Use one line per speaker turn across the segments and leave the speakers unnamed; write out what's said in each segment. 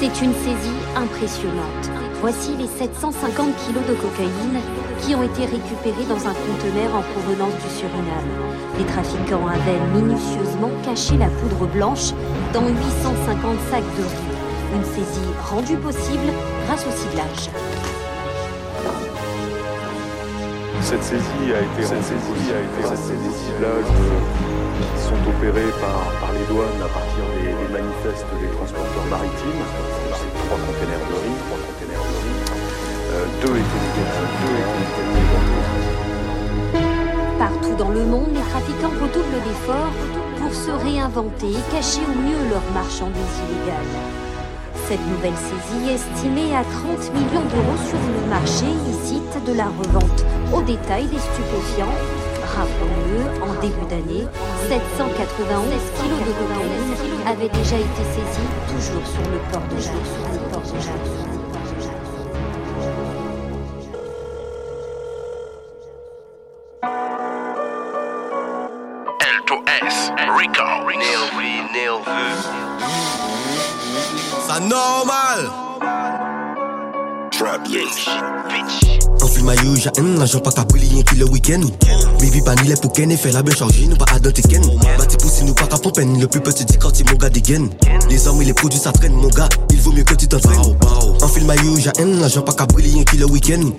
C'est une saisie impressionnante. Voici les 750 kilos de cocaïne qui ont été récupérés dans un conteneur en provenance du Suriname. Les trafiquants avaient minutieusement caché la poudre blanche dans 850 sacs de riz. Une saisie rendue possible grâce au ciblage.
Cette saisie a été cette saisie a été des ciblages qui sont opérés par, par les douanes à partir des, des manifestes des transporteurs maritimes. Trois containers de riz, trois containers de riz. Euh, deux étaient deux
Partout dans le monde, les trafiquants redoublent d'efforts pour se réinventer et cacher au mieux leurs marchandises illégales. Cette nouvelle saisie, estimée à 30 millions d'euros sur le marché illicite de la revente au détail des stupéfiants, en début d'année, 791 kilos de cocaïne avaient déjà été saisis, toujours sur le port de Jacques.
L2S, Rico, nerveux, nerveux.
Ça normal.
Trap.
Enfile maillot, j'ai un agent pas rien qui le week-end. Baby pas ni les pour ken, fait la belle chargée, nous pas à ken. Bâti poussi, nous pas qu'à pompen, le plus petit quartier, mon gars dégaine. Les hommes et les produits, ça traîne, mon gars, il vaut mieux que tu t'entraînes. Enfile maillot, j'ai un agent pas rien qui le week-end.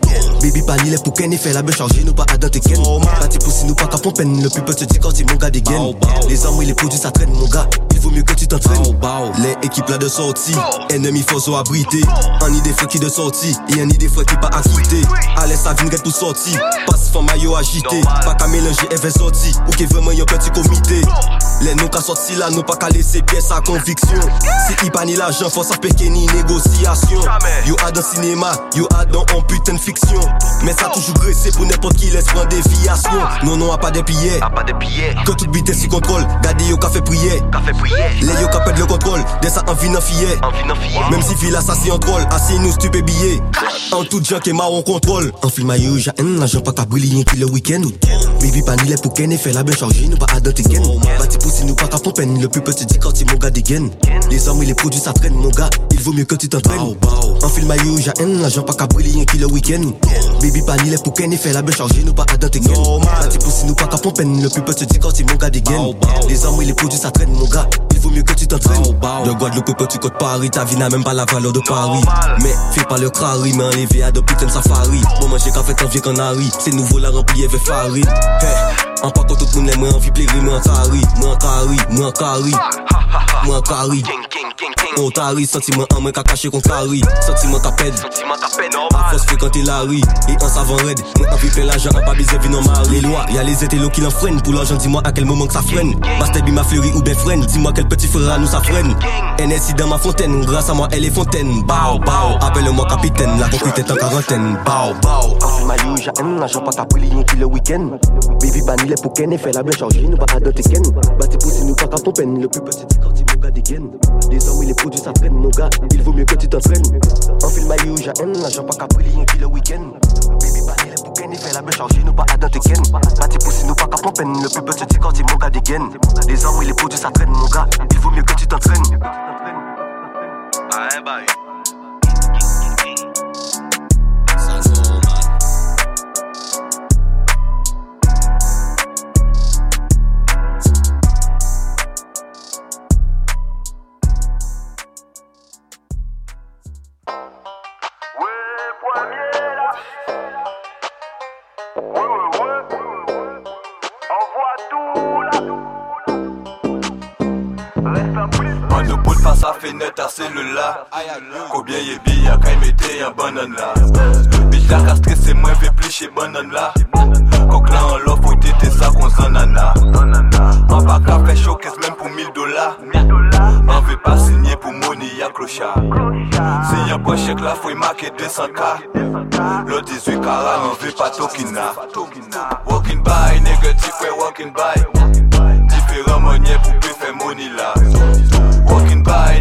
Baby pas ni les pour ken, fait la belle chargée, nous pas à ken. Bâti poussi, nous pas qu'à pompen, le plus petit quartier, mon gars dégaine. Les hommes et les produits, ça traîne, mon gars, vaut mieux que tu t'entraînes. Les équipes là de sortie, ennemis force abrité. Un idée frais qui de sortie, et un idée frais qui pas acquitté. Allez, ça vient pour sortir. Passe fond maillot agité. Pas qu'à mélanger effet sorti. Ou qui vraiment y'a petit comité. Les nous qu'à sorti là, nous pas qu'à laisser pièce à conviction. Si il pas ni l'argent, faut ça péquer ni négociation. Yo a dans cinéma, yo a dans un putain de fiction. Mais ça toujours graissé pour n'importe qui laisse prendre déviation. Non, non, a pas des billets.
A pas de billets,
Que toute bite si contrôle. Gardez yo café prier.
café prière.
Les yo perdre le contrôle. Dès ça.
Envie d'en fier.
Même si fil assassin en troll, assis nous stupé billet. En tout gens qui marron contrôle. En film maillot, j'ai un agent pas qu'à briller qui le week-end. Baby pas ni les pour fait la belle chargée, nous pas à dans tes gaines. Bâti poussi, nous pas qu'à pompen, le plus petit quartier, mon gars dégaine. Les hommes et les produits, ça traîne, mon gars, il vaut mieux que tu t'entraînes. En film maillot, j'ai un agent pas qu'à briller qui le week-end. Baby pas ni les pour fait la belle chargée, nous pas à dans tes gaines. Bâti poussi, nous pas qu'à pompen, le plus petit quartier, mon gars dégaine. Les hommes et les produits, ça traîne, mon gars, vaut mieux que tu t'entraînes. De Guadeloupe, quand tu côtes Paris, ta vie n'a même pas la valeur de Paris. Mais fais pas le crari, mais enlevé à de putain de safari. Bon, manger café, t'en vieux canari. C'est nouveau, la rempli avec farine. Hey, en pas quand tout le monde aime, envie plaire, moi en cari, moi en cari, moi en cari, moi en cari. On tari, sentiment en moi qu'a caché qu'on cari. Sentiment qu'a pède.
Peine
À force fréquenter la rue et en savant raide Moi envie plein l'argent en pas baiser vin en mari Les lois, y'a les étélos qui l'enfreignent Pour l'argent dis-moi à quel moment que ça freine Bastard ma fleurie ou ben freine Dis-moi quel petit frère nous ça freine NSI dans ma fontaine Grâce à moi elle est fontaine. Bao, bao Appelle-moi capitaine La concrète est en quarantaine. Bao, bao. Enfile maillot, j'ai un agent pas capri rien qui le week-end. Baby banni les pour ken et fait la belle chargée Nous pas à doter ken. Bâti poussi nous pas qu'à pompen Le plus petit quartier mon gars dégaine et les produits ça traîne mon gars Il vaut mieux que tu t'entraînes. Enfile maillot, j'ai un agent pas capri rien qui le week-end. Baby banni les pour ken et la belle chargée Nous pas à doter ken. Bâti poussi nous pas qu'à pompen Le plus petit quartier mon gars dégaine et les produits ça traîne mon gars Il vaut mieux que tu t'entraînes.
Ah,
fenet a selula Kobyen ye biya kay mette yon banan la Bit la ka stresse mwen ve pliche banan la Kok la an lo foy tete sa kon zanana An pa ka fe showcase men pou 1000 dola An ve pa sinye pou mouni ya klocha Si yon bon chek la foy make 200k Lo 18 kara an ve pa tokina. Walking by, negatif we walking by Diferan monye pou pe fe mouni la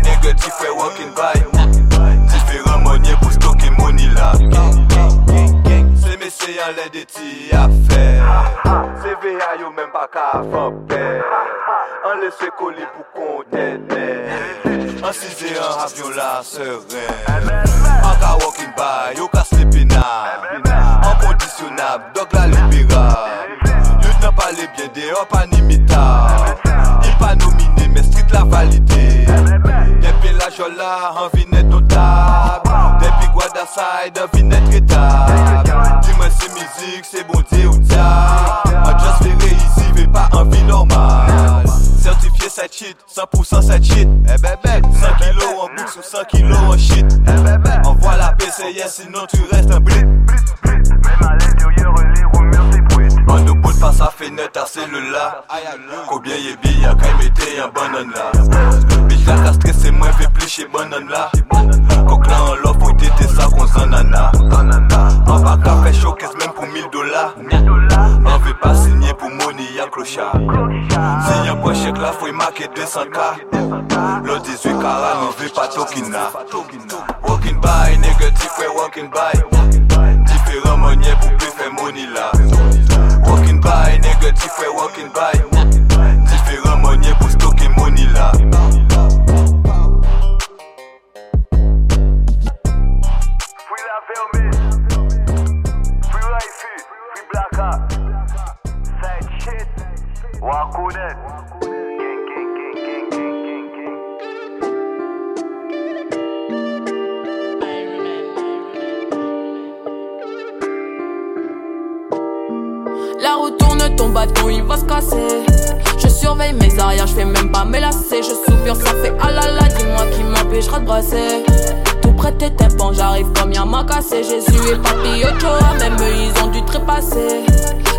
nege ti fwe walking by. Diferan monye pou stoke mouni la. Se mesye yon lè de ti afe Se veya yo men pa ka fanpe An lese koli pou kontene. An size an avyon la seren An ka walking by, yo ka sleeping up An kondisyonab, dog la liberal Yot nan pale byen de, an pa ni mitab I pa nomine, men street la valide. La jola, an vinet notab Depi Guada side, an vinet retab Dis-moi c'est musique, c'est bon Dieu ou diable. An just ici, ve pas en vie normale. Certifié 7 shit, 100% 7 shit Eh bébé, 100 kilos en boucle ou 100 kilos en shit. Eh bébé, envoie la PCS sinon tu restes un blit
Même à l'intérieur, les rumeurs s'ébruitent.
Ban nou bout pa sa fenet a selula. Koubyen ye bi a kay mette yon banan la Bich la ka stresse mwen fe pliche banan la Kok la an lo foy dete sa kon zanana. An pa ka fe showcase men pou 1000 dola. An ve pa sinye pou mouni ya klocha Si yon pon chek la foy make 200k Lo 18 kara an ve pa tokina. Walking by, negatif we walking by. Diferan monye pou pe fe mouni la. Walking by, négatif ouais walking by Différents manières pour stocker money là
Free. Side shit.
Ton bâton il va se casser. Je surveille mes arrières, je fais même pas mes lacets. Je soupire, ça fait ah là là, dis-moi qui m'empêchera de brasser. Tout près tes tympans, j'arrive comme y'a m'a cassé. Jésus et Papi Ochoa, même eux ils ont dû trépasser.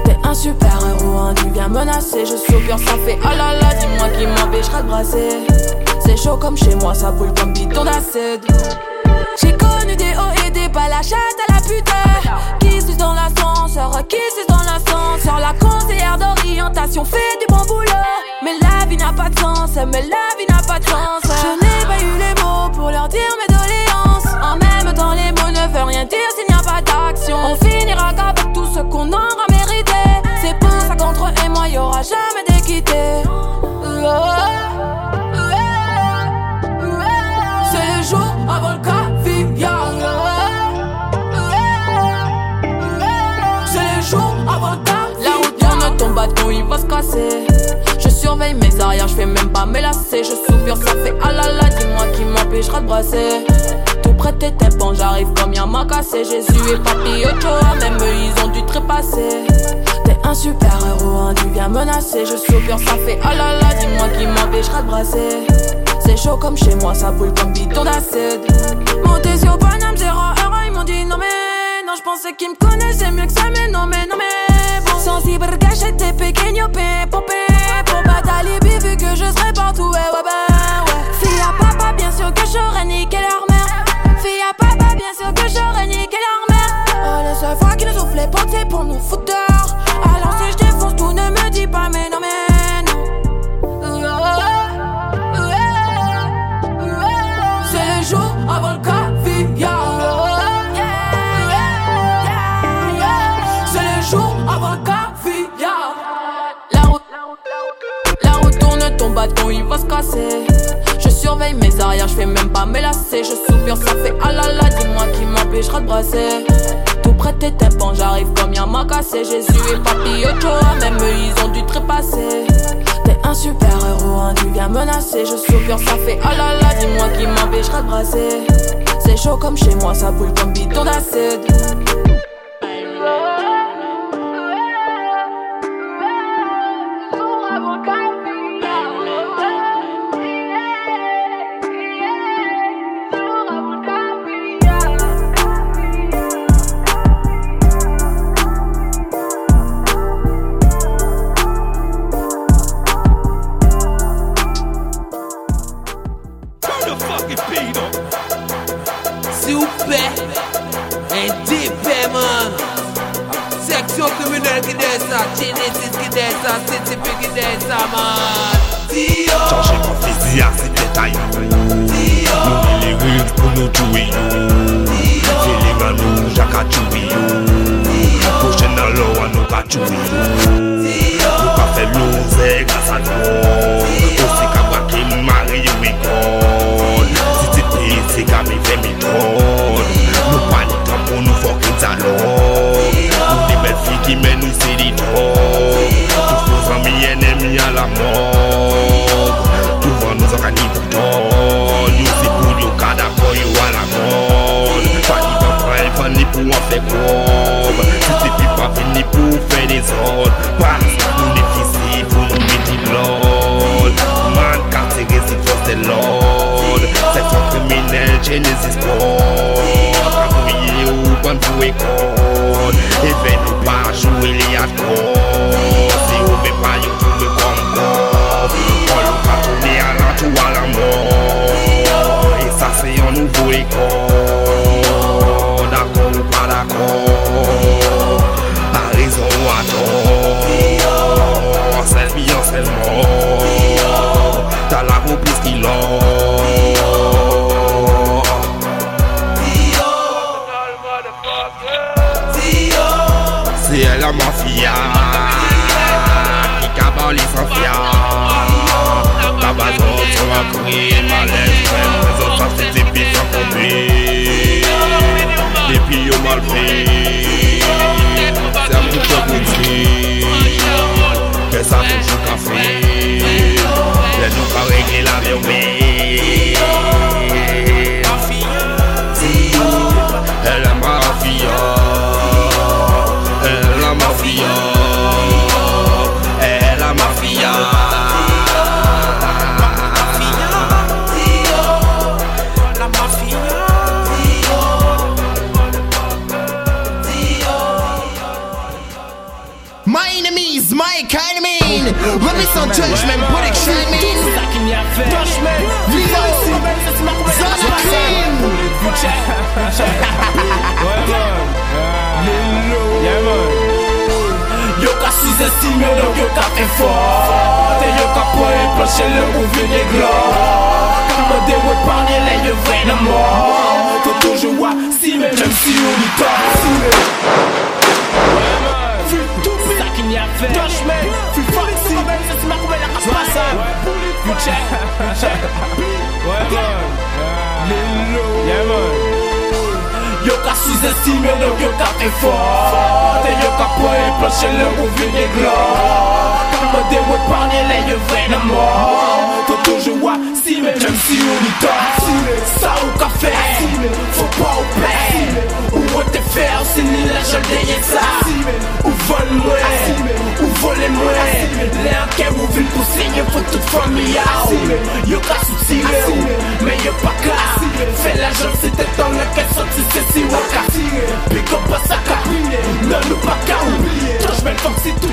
T'es un super héros, hein, tu viens menacer. Je soupire, ça fait ah là là, dis-moi qui m'empêchera de brasser. C'est chaud comme chez moi, ça brûle comme bidon d'acide. J'ai connu des hauts et des bas, la chatte à la putain. Qui suce dans l'ascenseur, qui suce l'ascenseur. La conseillère d'orientation fait du bon boulot. Mais la vie n'a pas de sens, mais la vie n'a pas de sens. Je n'ai pas eu les mots pour leur dire mes doléances. En même temps, les mots ne veulent rien dire s'il n'y a pas d'action. On finira qu'avec tout ce qu'on aura mérité. C'est pour ça qu'entre eux et moi, y aura jamais d'équité. C'est le jour avant le bâton il va se casser. Je surveille mes arrières, je fais même pas mes lacets. Je soupire, ça fait ah là là, dis-moi qui m'empêchera de brasser. Tout près tes tympans, j'arrive comme y'a m'a cassé. Jésus et Papi même eux ils ont dû trépasser. T'es un super héros, hein, tu viens menacer. Je soupire, ça fait ah là là, dis-moi qui m'empêchera de brasser. C'est chaud comme chez moi, ça brûle comme bidon d'acide. Monté sur Paname, zéro heure, ils m'ont dit non mais non, je pensais qu'ils me connaissaient mieux que ça, mais non mais non mais bon. Sensible, gâché, t'es pequeño, pepo, pepo. Pas d'alibi vu que je serai partout, ouais, Je surveille mes arrières, je fais même pas mes lacets. Je soupire, ça fait ah là là, dis-moi qui m'empêchera de brasser. Tout près tes tympans, j'arrive comme y'a m'a cassé. Jésus et Papi Ochoa, même eux ils ont dû trépasser. T'es un super héros, hein, tu viens menacer. Je soupire, ça fait ah là là, dis-moi qui m'empêchera de brasser. C'est chaud comme chez moi, ça brûle comme bidon d'acide.
chou yo Ou ka fe louve grasa kon Ou se ka wake mari yo e kon
Si se te se ka me fe mi kon Nou panik an pou nou fokin salon Ou de bel fi ki men nou se di ton Tou fos an mi enemi an la mor Tou van nou zan ka ni pou ton Yo se pou yo ka da kon yo an la kon Panik an pre, panik pou an fe kon pi pa fin ni pou fe de zon Pa nou ne fisi pou nou meti blon Man ka se resi fos de lon Se fon kriminel Genesis Ka mouye ou ban pou e kon E ven nou pa joue li at kon Si ou ve pa yo tou me kom kon Kon lou ka tourne a la tou a la mort. Se yon nouvo e konfyan Tabazon sou akri Malèj mèm Rezon sa se tipi sa konbli Depi yo malpli Se am tout yo koutri Kè sa toujou ka fri Lè nou ka regle la
vè ou mè me some judgment. Vivo, Cream.
Yo ka sous-estimé, donc yo ka fait fort. Et yo ka pour plancher le mouvement des gloires les yeux toujours si même si on y tord C'est ça qu'il y a fait casse You check. Yo ka sous-estimé, donc yo ka fait fort. Et yo ka pour plancher le mouvement des Comme des parler les yeux vraiment Faut toujours même si on y tord Ça ou ka fait Faut pas ou paix Ou on te faire c'est ni la jeune de ça. Ou vole moi. Ou voler moi. Les enquêtes ou ville pour signer Faut toute famille. Yo ka sous-tiré Mais yo pas ka Fais l'argent c'était dans le qu'elle sorti c'est si waka up à sa ka Non nous pas je mets le foxy tout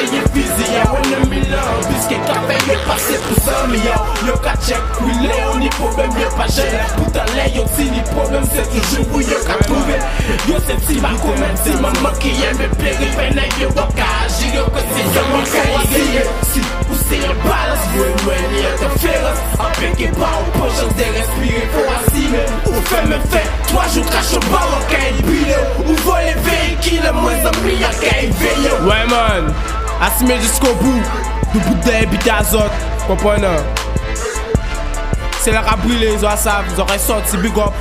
Che ye fizi ya wè nan milan Biske kafe yo pase pou san milyon Yo. Ka chek wile yo ni problem yo pa jè Poutan le yo ti ni problem se toujou wou yo ka pouve Yo se ti man koumen ti man man ki yeme pleri Fè nan yo waka aji yo kote yo man ka yi Si ou se yon balas vwe mwen ni yon te feras Ape ke pa ou pochans de respire fò asime Ou fè me fè, 3 jou krasho ba wakay bile Ou vole vehikile mwen zan pli akay veyo
Wè man. Assumer jusqu'au bout Du bout de bit d'azote, comprenez? C'est la qu'a brûlé, ils ont ça, vous aurez sorti big up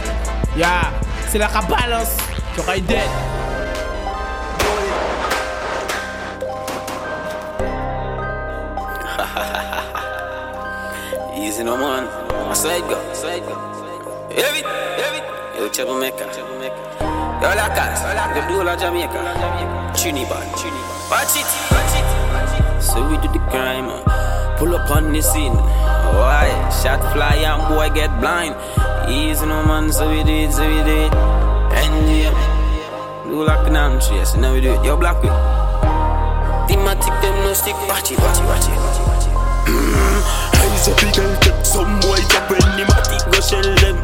Yeah, c'est la qu'a balance, aurez dead
Easy no man. I side go, side go. Heavy, heavy. Yo, troublemaker. Yo, la. The blue la Jamaica. Trinidad, Trinidad. Watch it. So we do the crime. uh, Pull up on the scene. Why? Shot fly and boy get blind. Easy no man, so we do it, so we do it. And yeah. Do like an arm chase, now we do it. Yo, black way. Thematic, them no stick. Watch it, watch it, watch it,
big and take some boy up when the matic go shell them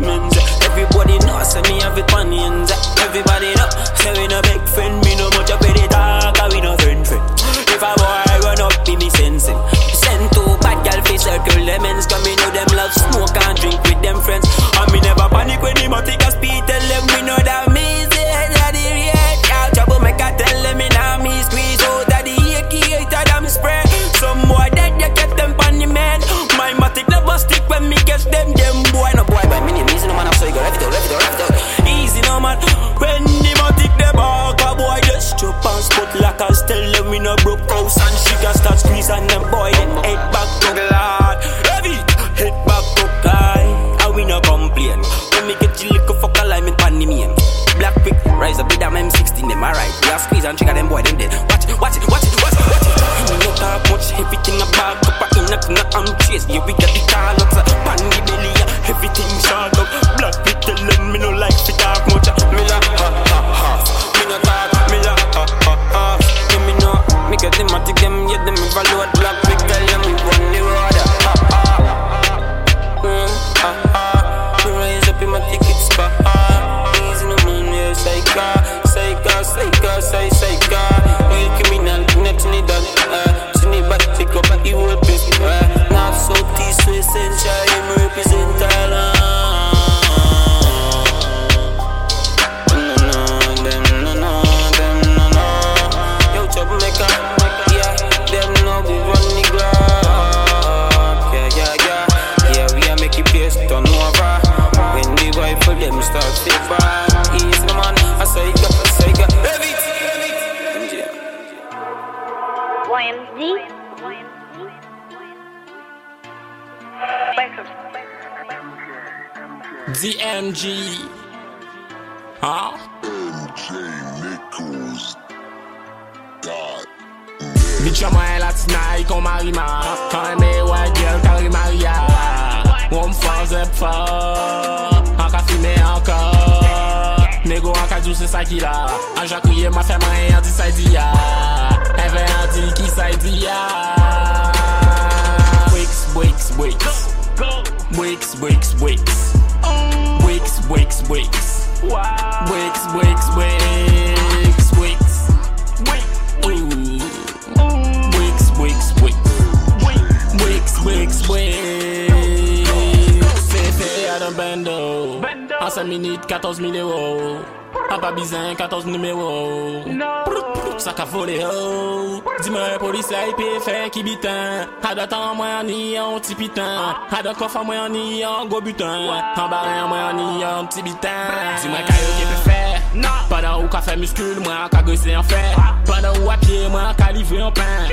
Everybody know, say me have it and Everybody know, say we no big friend. Me no much the dog, and we no friend friend. If a boy run up, be me sensing. Send two bad gal fi circle them ends. Cause me know them love smoke and drink with them friends. And me never panic when the matic a speed Tell them we know that me say that the rate Y'all trouble make I tell them in a me squeeze. Oh, out of the AK out of them spray Some boy a stick when me catch them, them boy, no boy. But me easy, no man, I'm so you go left out, left out, left out. Easy, no man. When them a take them, all a boy, just chop and spot like a tell them we no broke house and she can start squeezing them boy, then head back to the lad. Heavy, head back to guy. And we no complain. When me get you little fuck a lime in pandemia. Black pick, rise up with them M16, them alright. We are squeezing, trigger them boy, them dead. Watch it, watch it, watch it, watch it, watch it. You no talk much, everything a bag nothing I'm chase. Yeah, we got the call out, pan the belly, everything
DMG. Hein? Bitch, mwen latina, yi kon marima eme wè girl, kari maria Wom fò, zep fò An ka fime ankor Nego an ka djou se sa ki la An kriye ma fè mwen an di sa di ya Eve an di ki sa di ya Wicks, wicks, wicks Wicks, wakes, wakes, wakes. Wow. Wakes, wakes, wakes, wakes. Wakes, wakes, wakes. Wakes, wakes, wakes. Fait, fait, à d'un bando. bando. Ah, ça minutes, 14 000 euros. An pa bizan 14 numero Sa ka vole ho Di mwen polis la ipe fe ki bitan A da tan mwen an ni an ti pitan A da kof an mwen an ni an go butan An baren mwen an ni an ti bitan Di mwen kayo ke pe fe Padan ou ka fe muskul mwen ka gose an fe Padan ou a pie mwen ka livre an pen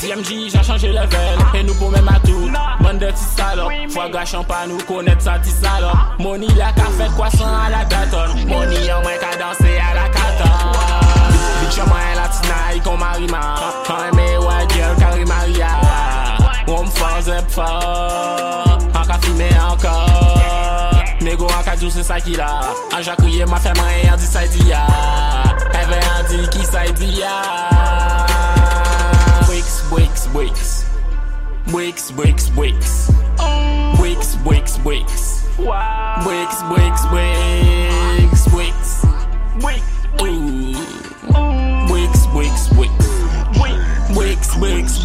DMG jan chanje level E nou pou men matou Ban de ti salop Fwa gachan pa nou konet sa ti salop Moni la ka fet kwasan a la daton Moni an mwen ka danse a la katon Bitch an mwen latina yi kon marima Kan girl kari maria. Wom fò zep fò An ka fime ankor Nego an ka djou se sa ki la. An ja kriye ma fè mwen an di sa di ya. Eve an di ki sa di ya. Wicks, wicks, wicks Wicks, wicks, wicks Wicks, wicks, wicks Wicks. Wicks, wicks, wicks Wicks, wicks,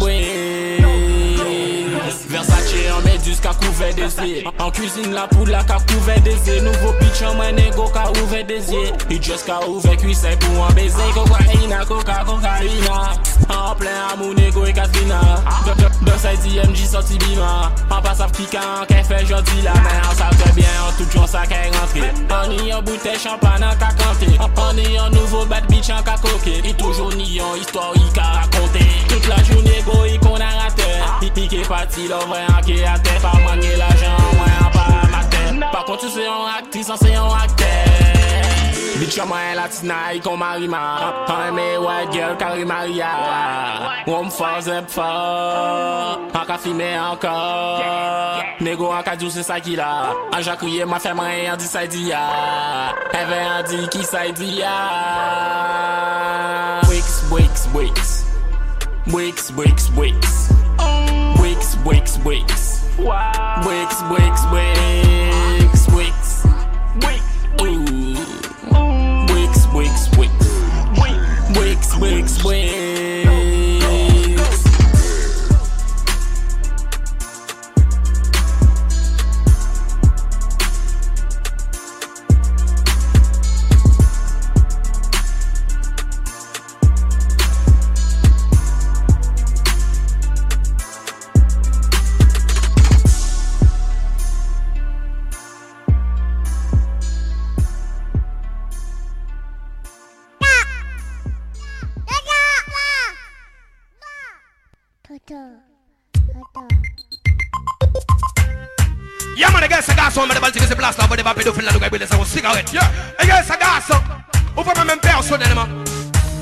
An cuisine la poudre la ka kouve desye Nouveau pitch an mwen nego ka ouve desye I just ka ouve cuisse pou an beze Kokaina, coca, cocaina An plen amou nego e Katrina. Don sa DMG sorti bima. An pa sav pikan ke fe jodi la an sav tre bien an tout jon sa ke rentre. An ni an boute champagne an ka kante An ni an nouveau bad bitch an ka koke I toujou ni an histoire i ka raconte Toute la journée go i kon a rate I pike pati lo vre an ke ate Pa pa manye la jan mwen an non. pa maten Pa konti se yon aktris an se yon akter Bitch yon mwen latina, yi kon marima An eme white girl, kari maria. Wom fò, zep fò An ka fime anko Nego an ka djou se sa ki la An jakouye ma fè mwen yon di sa di ya ah. Eve yon di ki sa di ya ah. Bwiks, bwiks, bwiks Bwiks, bwiks, bwiks Bwiks, bwiks, bwiks wicks Wicks, wicks, wicks. Wicks Ooh. Wicks, wicks, wicks Wicks, wicks, wicks
feel like a billet, so cigarette. Yeah, guess I got some. Ou pas même personnel, man.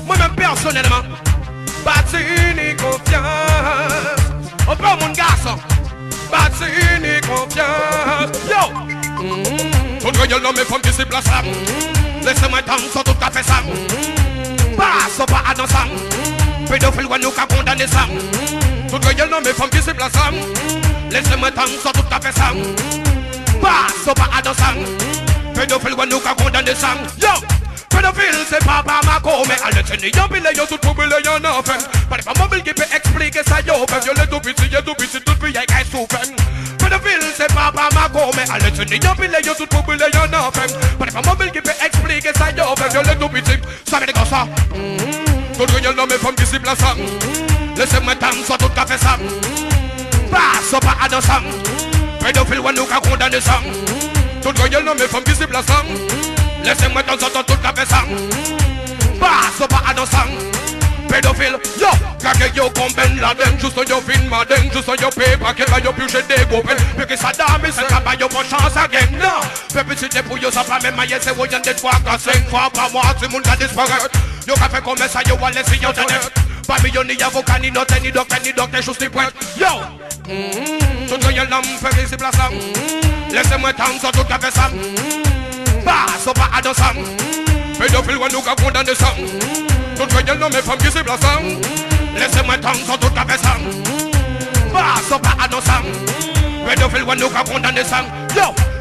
Moi-même personnellement. Battini confiance. Ou pas mon garçon. Battini confiance. Yo! Ton gueule non mais femme qui se place là. Laissez-moi danser tout à fait ça. Passe pas à danser. Pédophile, ouais, nous qu'à condamner ça. Ton gueule non mais femme qui se place là. Laissez-moi danser tout à fait ça. Passe pas à danser. Pédophile, ouais, nous qu'à condamner ça. Yo! Pédophile, c'est papa Mako Mais à l'éternité, y'a pile, y'a tout trouble, y'a n'en fait Pas de femme mobile qui peut expliquer ça, yo Fait violer tout petit, y'a tout petit, tout petit, y'a qu'un souffle Pédophile, c'est papa Mako Mais à l'éternité, y'a pile, y'a tout trouble, y'a n'en fait Pas de femme mobile qui peut expliquer ça, yo Fait violer tout petit, ça veut dire ça Tout le monde, mais femme qui s'y place Laissez-moi danser, tout café ça Passe pas à danser Pédophile, ouais, nous qu'à condamner ça Tout le monde, mais femme qui s'y place Laissez-moi danser tout café ça Passe pas à danser pédophile Yo, kage yo kon ben laden Juste yo fin maden Juste yo pe pa ke ba yo puje de gopen Pe ki sa dame se kaba yo pon chance again. Non, pe petite pou yo sa pa men maye Se woyen de 3 ka 5 fois par mois Si moun ka disparet Yo ka fe kome sa yo wale si yo tenet Pa mi yo ni avoka ni note ni dokte ni dokte Just ni point Yo, mm-hmm. tout yo nam fe visible sa Laissez-moi tant sur tout ka fe sa Ba, so pa ado sa Pédophile ou nous ka condamné ça Tout que non mais femme qui c'est ça Laissez-moi tant sur tout ka fe sa Ba, so pa ado sa Pédophile ou nous ka condamné ça Yo,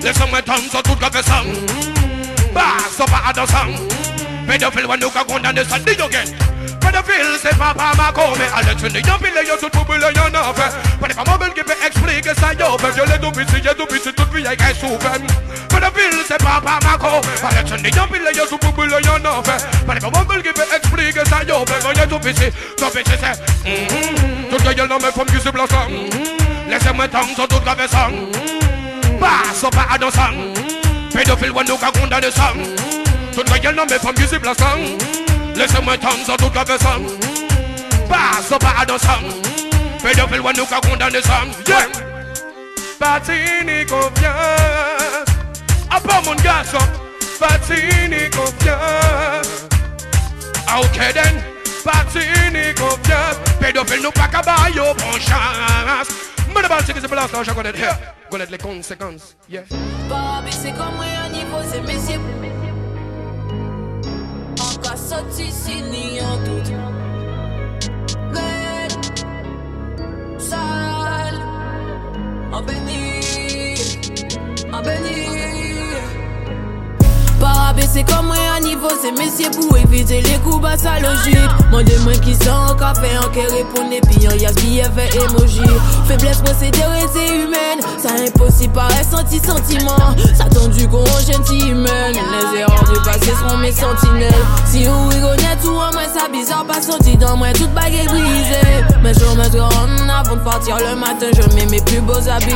visible ensemble Laissez-moi tant sur tout café sang Bah, ça pas à dans sang Pédophile, ouais, nous qu'à condamner ça, dis again Pédophile, c'est pas pas ma come À l'étude, y'en pile, y'en tout pour y'en a fait Pas des femmes mobiles qui peut expliquer ça, y'en fait Violé tout petit, y'a tout petit, toute vie, y'a souffert Pédophile, c'est pas pas ma come À l'étude, y'en pile, y'en tout pour y'en a fait Pas des femmes mobiles qui peut expliquer ça, y'en fait Y'a tout petit, tout petit, c'est Tout que y'en a, mais femme qui se place Laissez-moi tant sur tout café sang Bah, ça pas à dans sang Pédophile, ouais, nous qu'à condamner ça Tout le gueule, non, mais femme visible à sang Laissez-moi tant sur tout café sang Bah, ça pas à dans sang Pédophile, ouais, nous qu'à condamner ça Yeah. Patini confiance À part mon garçon Patini confiance Ah, ok, then. Patini confiance Pédophile, nous pas qu'à bailler bon chance Mais le bal, c'est que c'est pour l'instant, je connais connaître les conséquences. Yeah.
Barbie, c'est comme moi niveau, c'est messieurs. En cas sorti, si ni en doute. Red, sale, en béni, en béni. C'est comme moi à niveau, c'est messieurs pour éviter les coups bas sa logique. Moi qui sont en café, en qui répondent, puis en yas billet fait emoji. Faiblesse procédure c'est humaine, ça impossible par senti sentiment. Ça tendu qu'on gentil humaine, les erreurs du passé seront mes sentinelles. Si vous rigolez tout en moi, ça bizarre pas senti dans moi, toute baguette brisée. Mais je me rends avant de partir le matin, je mets mes plus beaux habits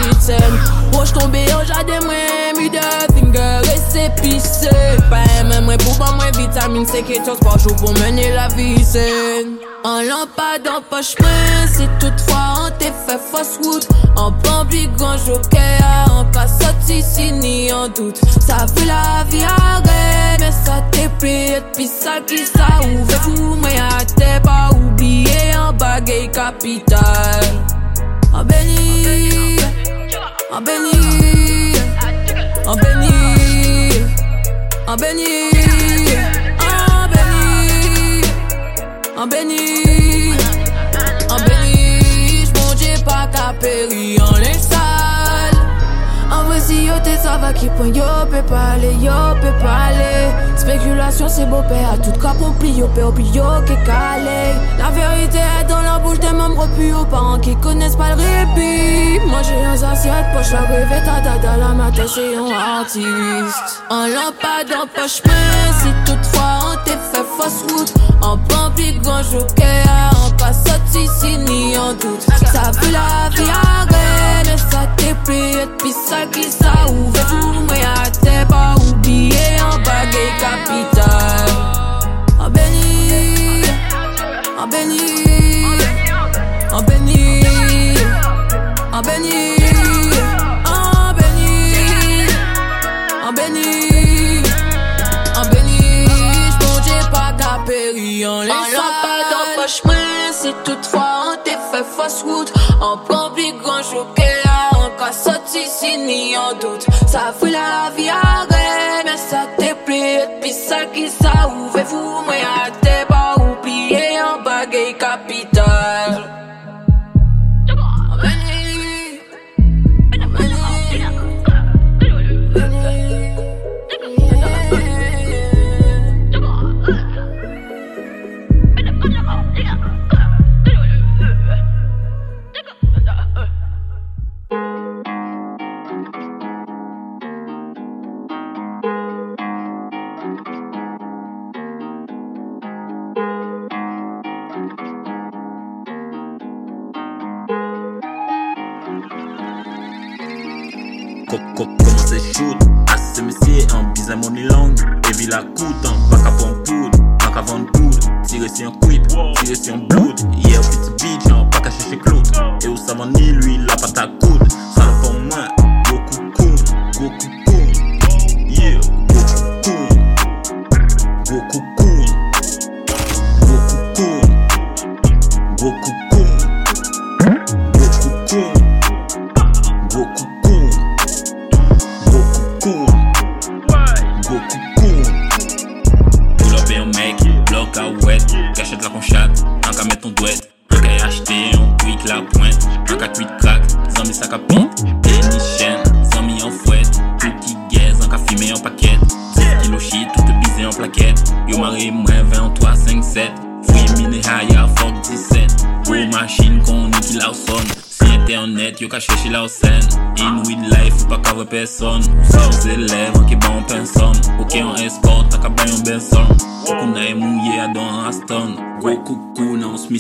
Roche tombé en jardin, moi, mi de finger et c'est pissé. Pas même moi pour pas moins vitamine C qui par jour pour mener la vie saine. En lampade en poche main, si toutefois on t'est fait fausse route. En public, en joker, en pas sorti, si ni en doute. Ça fait la vie arrête, mais ça t'est pris, puis ça qui ça ouvre tout, mais à t'es pas oublié en bagaille capitale. En béni, en béni, en béni. En béni, en béni, en béni, en béni, j'monge pas qu'à péri en. En vrai, si yo qui c'est beau à tout. La vérité est dans la bouche des membres plus parents qui connaissent pas le répit. Manger un assiette, poche la rêve, ta dada, la matin, c'est un artiste. En lampade, en poche main, si toutefois on t'est fait fausse route. En pampi, grand joker, en pas sorti, si ni en doute. Ça fait la vie mais ça t'est pris, et puis ça qui ça ouvre. Tout, mais à t'es pas oublié en bagaille capitale. En béni, en béni, en béni, en béni, en béni, en béni, en béni, péri en les pas dans poche main, si toutefois on t'est fait fausse route, en public grand choqué, Anka soti sin mi an dout Sa fwi la
vi a gre Men sa te plet Pi sal ki sa ouve Fou mwen a te pa oubliye An bagay kapi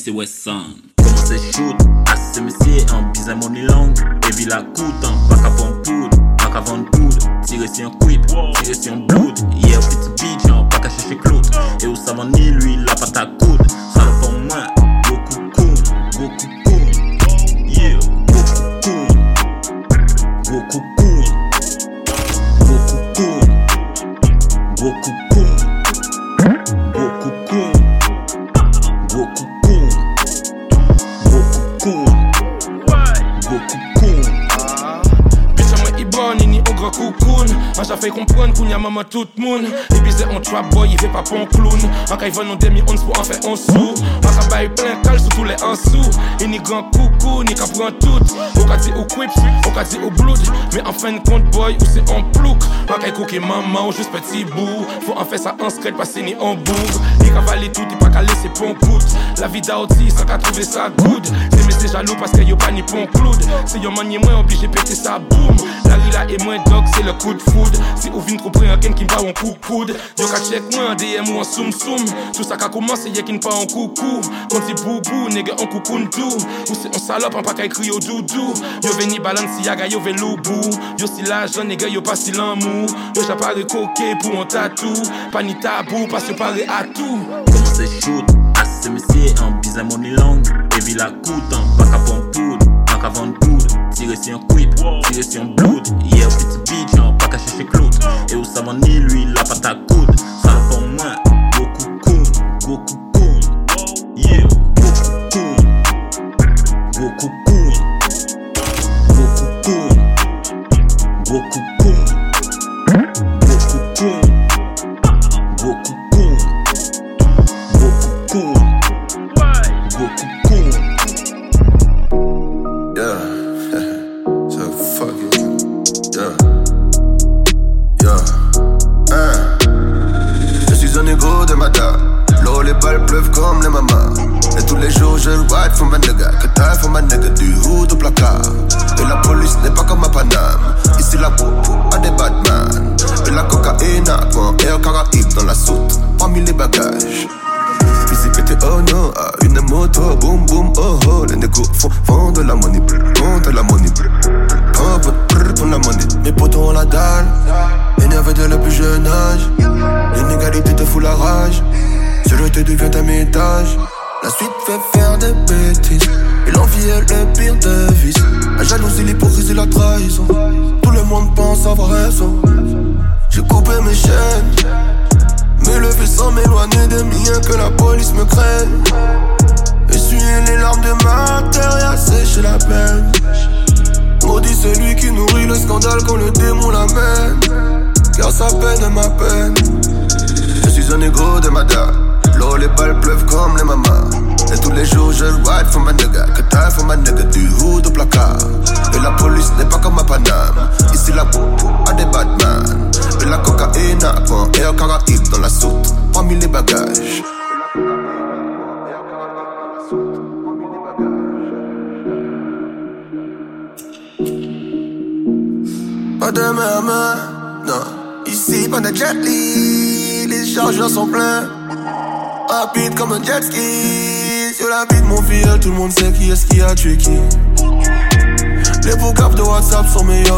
c'est
West Sound. tout le monde. Il bise un trap boy, il fait pas pour un clown. En cas, il vend nos demi ons pour en faire un sou. En cas, plein cal sous tous les en sous. Il n'y grand coucou, ni qu'à prendre tout. Au cas, il ou quip, au cas, il ou blood. Mais en fin de compte, boy, ou c'est en plouc. En cas, il maman ou juste petit bout. Faut en faire ça en secret, pas ni en bouc. Il cavale tout, il pas qu'à laisser pour un coup. La vie d'Aoti, sans qu'à trouver sa goutte c'est jaloux parce que yo pas ni pont cloud. C'est yo manier moins obligé de péter ça, boum. La rila et moins dog, c'est le coup de food. Si ou vin trop près un ken qui pas en coucoude. Yo ka check moi en DM ou en soum soum. Tout ça ka commencé, y'a qui pas en coucou. Quand c'est boubou, nègre en coucou dou. Ou c'est on salope, en pas qu'à écrire au doudou. Yo veni balance, yaga yo ven loubou. Yo si l'argent, nègre yo pas si l'amour. Yo j'apparaît coquet pour un tatou. Pas ni tabou, parce que à tout.
C'est shoot? mesye an Bizan mouni lang, evi la
koutan hein, Pak avon poud, pak avon koud Tire si yon kwit, tire si yon bloud Ye ou piti bit an, hein, pak a cheche klout E ou sa mani lui la pata koud Sa fon mwen, gokou koum, gokou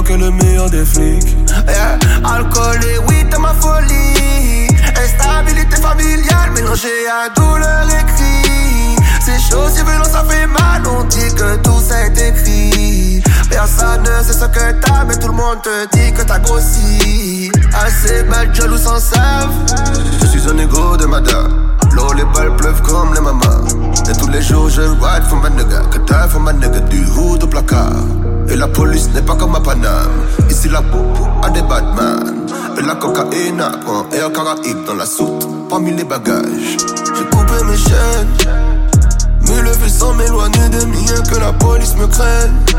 que le meilleur des flics. Alcool et weed dans ma folie. Instabilité familiale mélangée à douleur et cri. C'est chaud, si violent, ça fait mal. On dit que tout ça est écrit. Personne ne sait ce que t'as, mais tout le monde te dit que t'as grossi. Assez mal, jaloux sans savent. Je suis un égo de madame. L'eau, les balles pleuvent comme les mamans. Et tous les jours, je ride for ma nigga. Que t'as for ma nigga du hood au placard. Et la police n'est pas comme à Paname. Ici, la popo a des badman. Et la cocaïne prend air caraïbe dans la soute. Parmi les bagages, j'ai coupé mes chaînes. Mais le fait sans m'éloigner des miens que la police me craigne.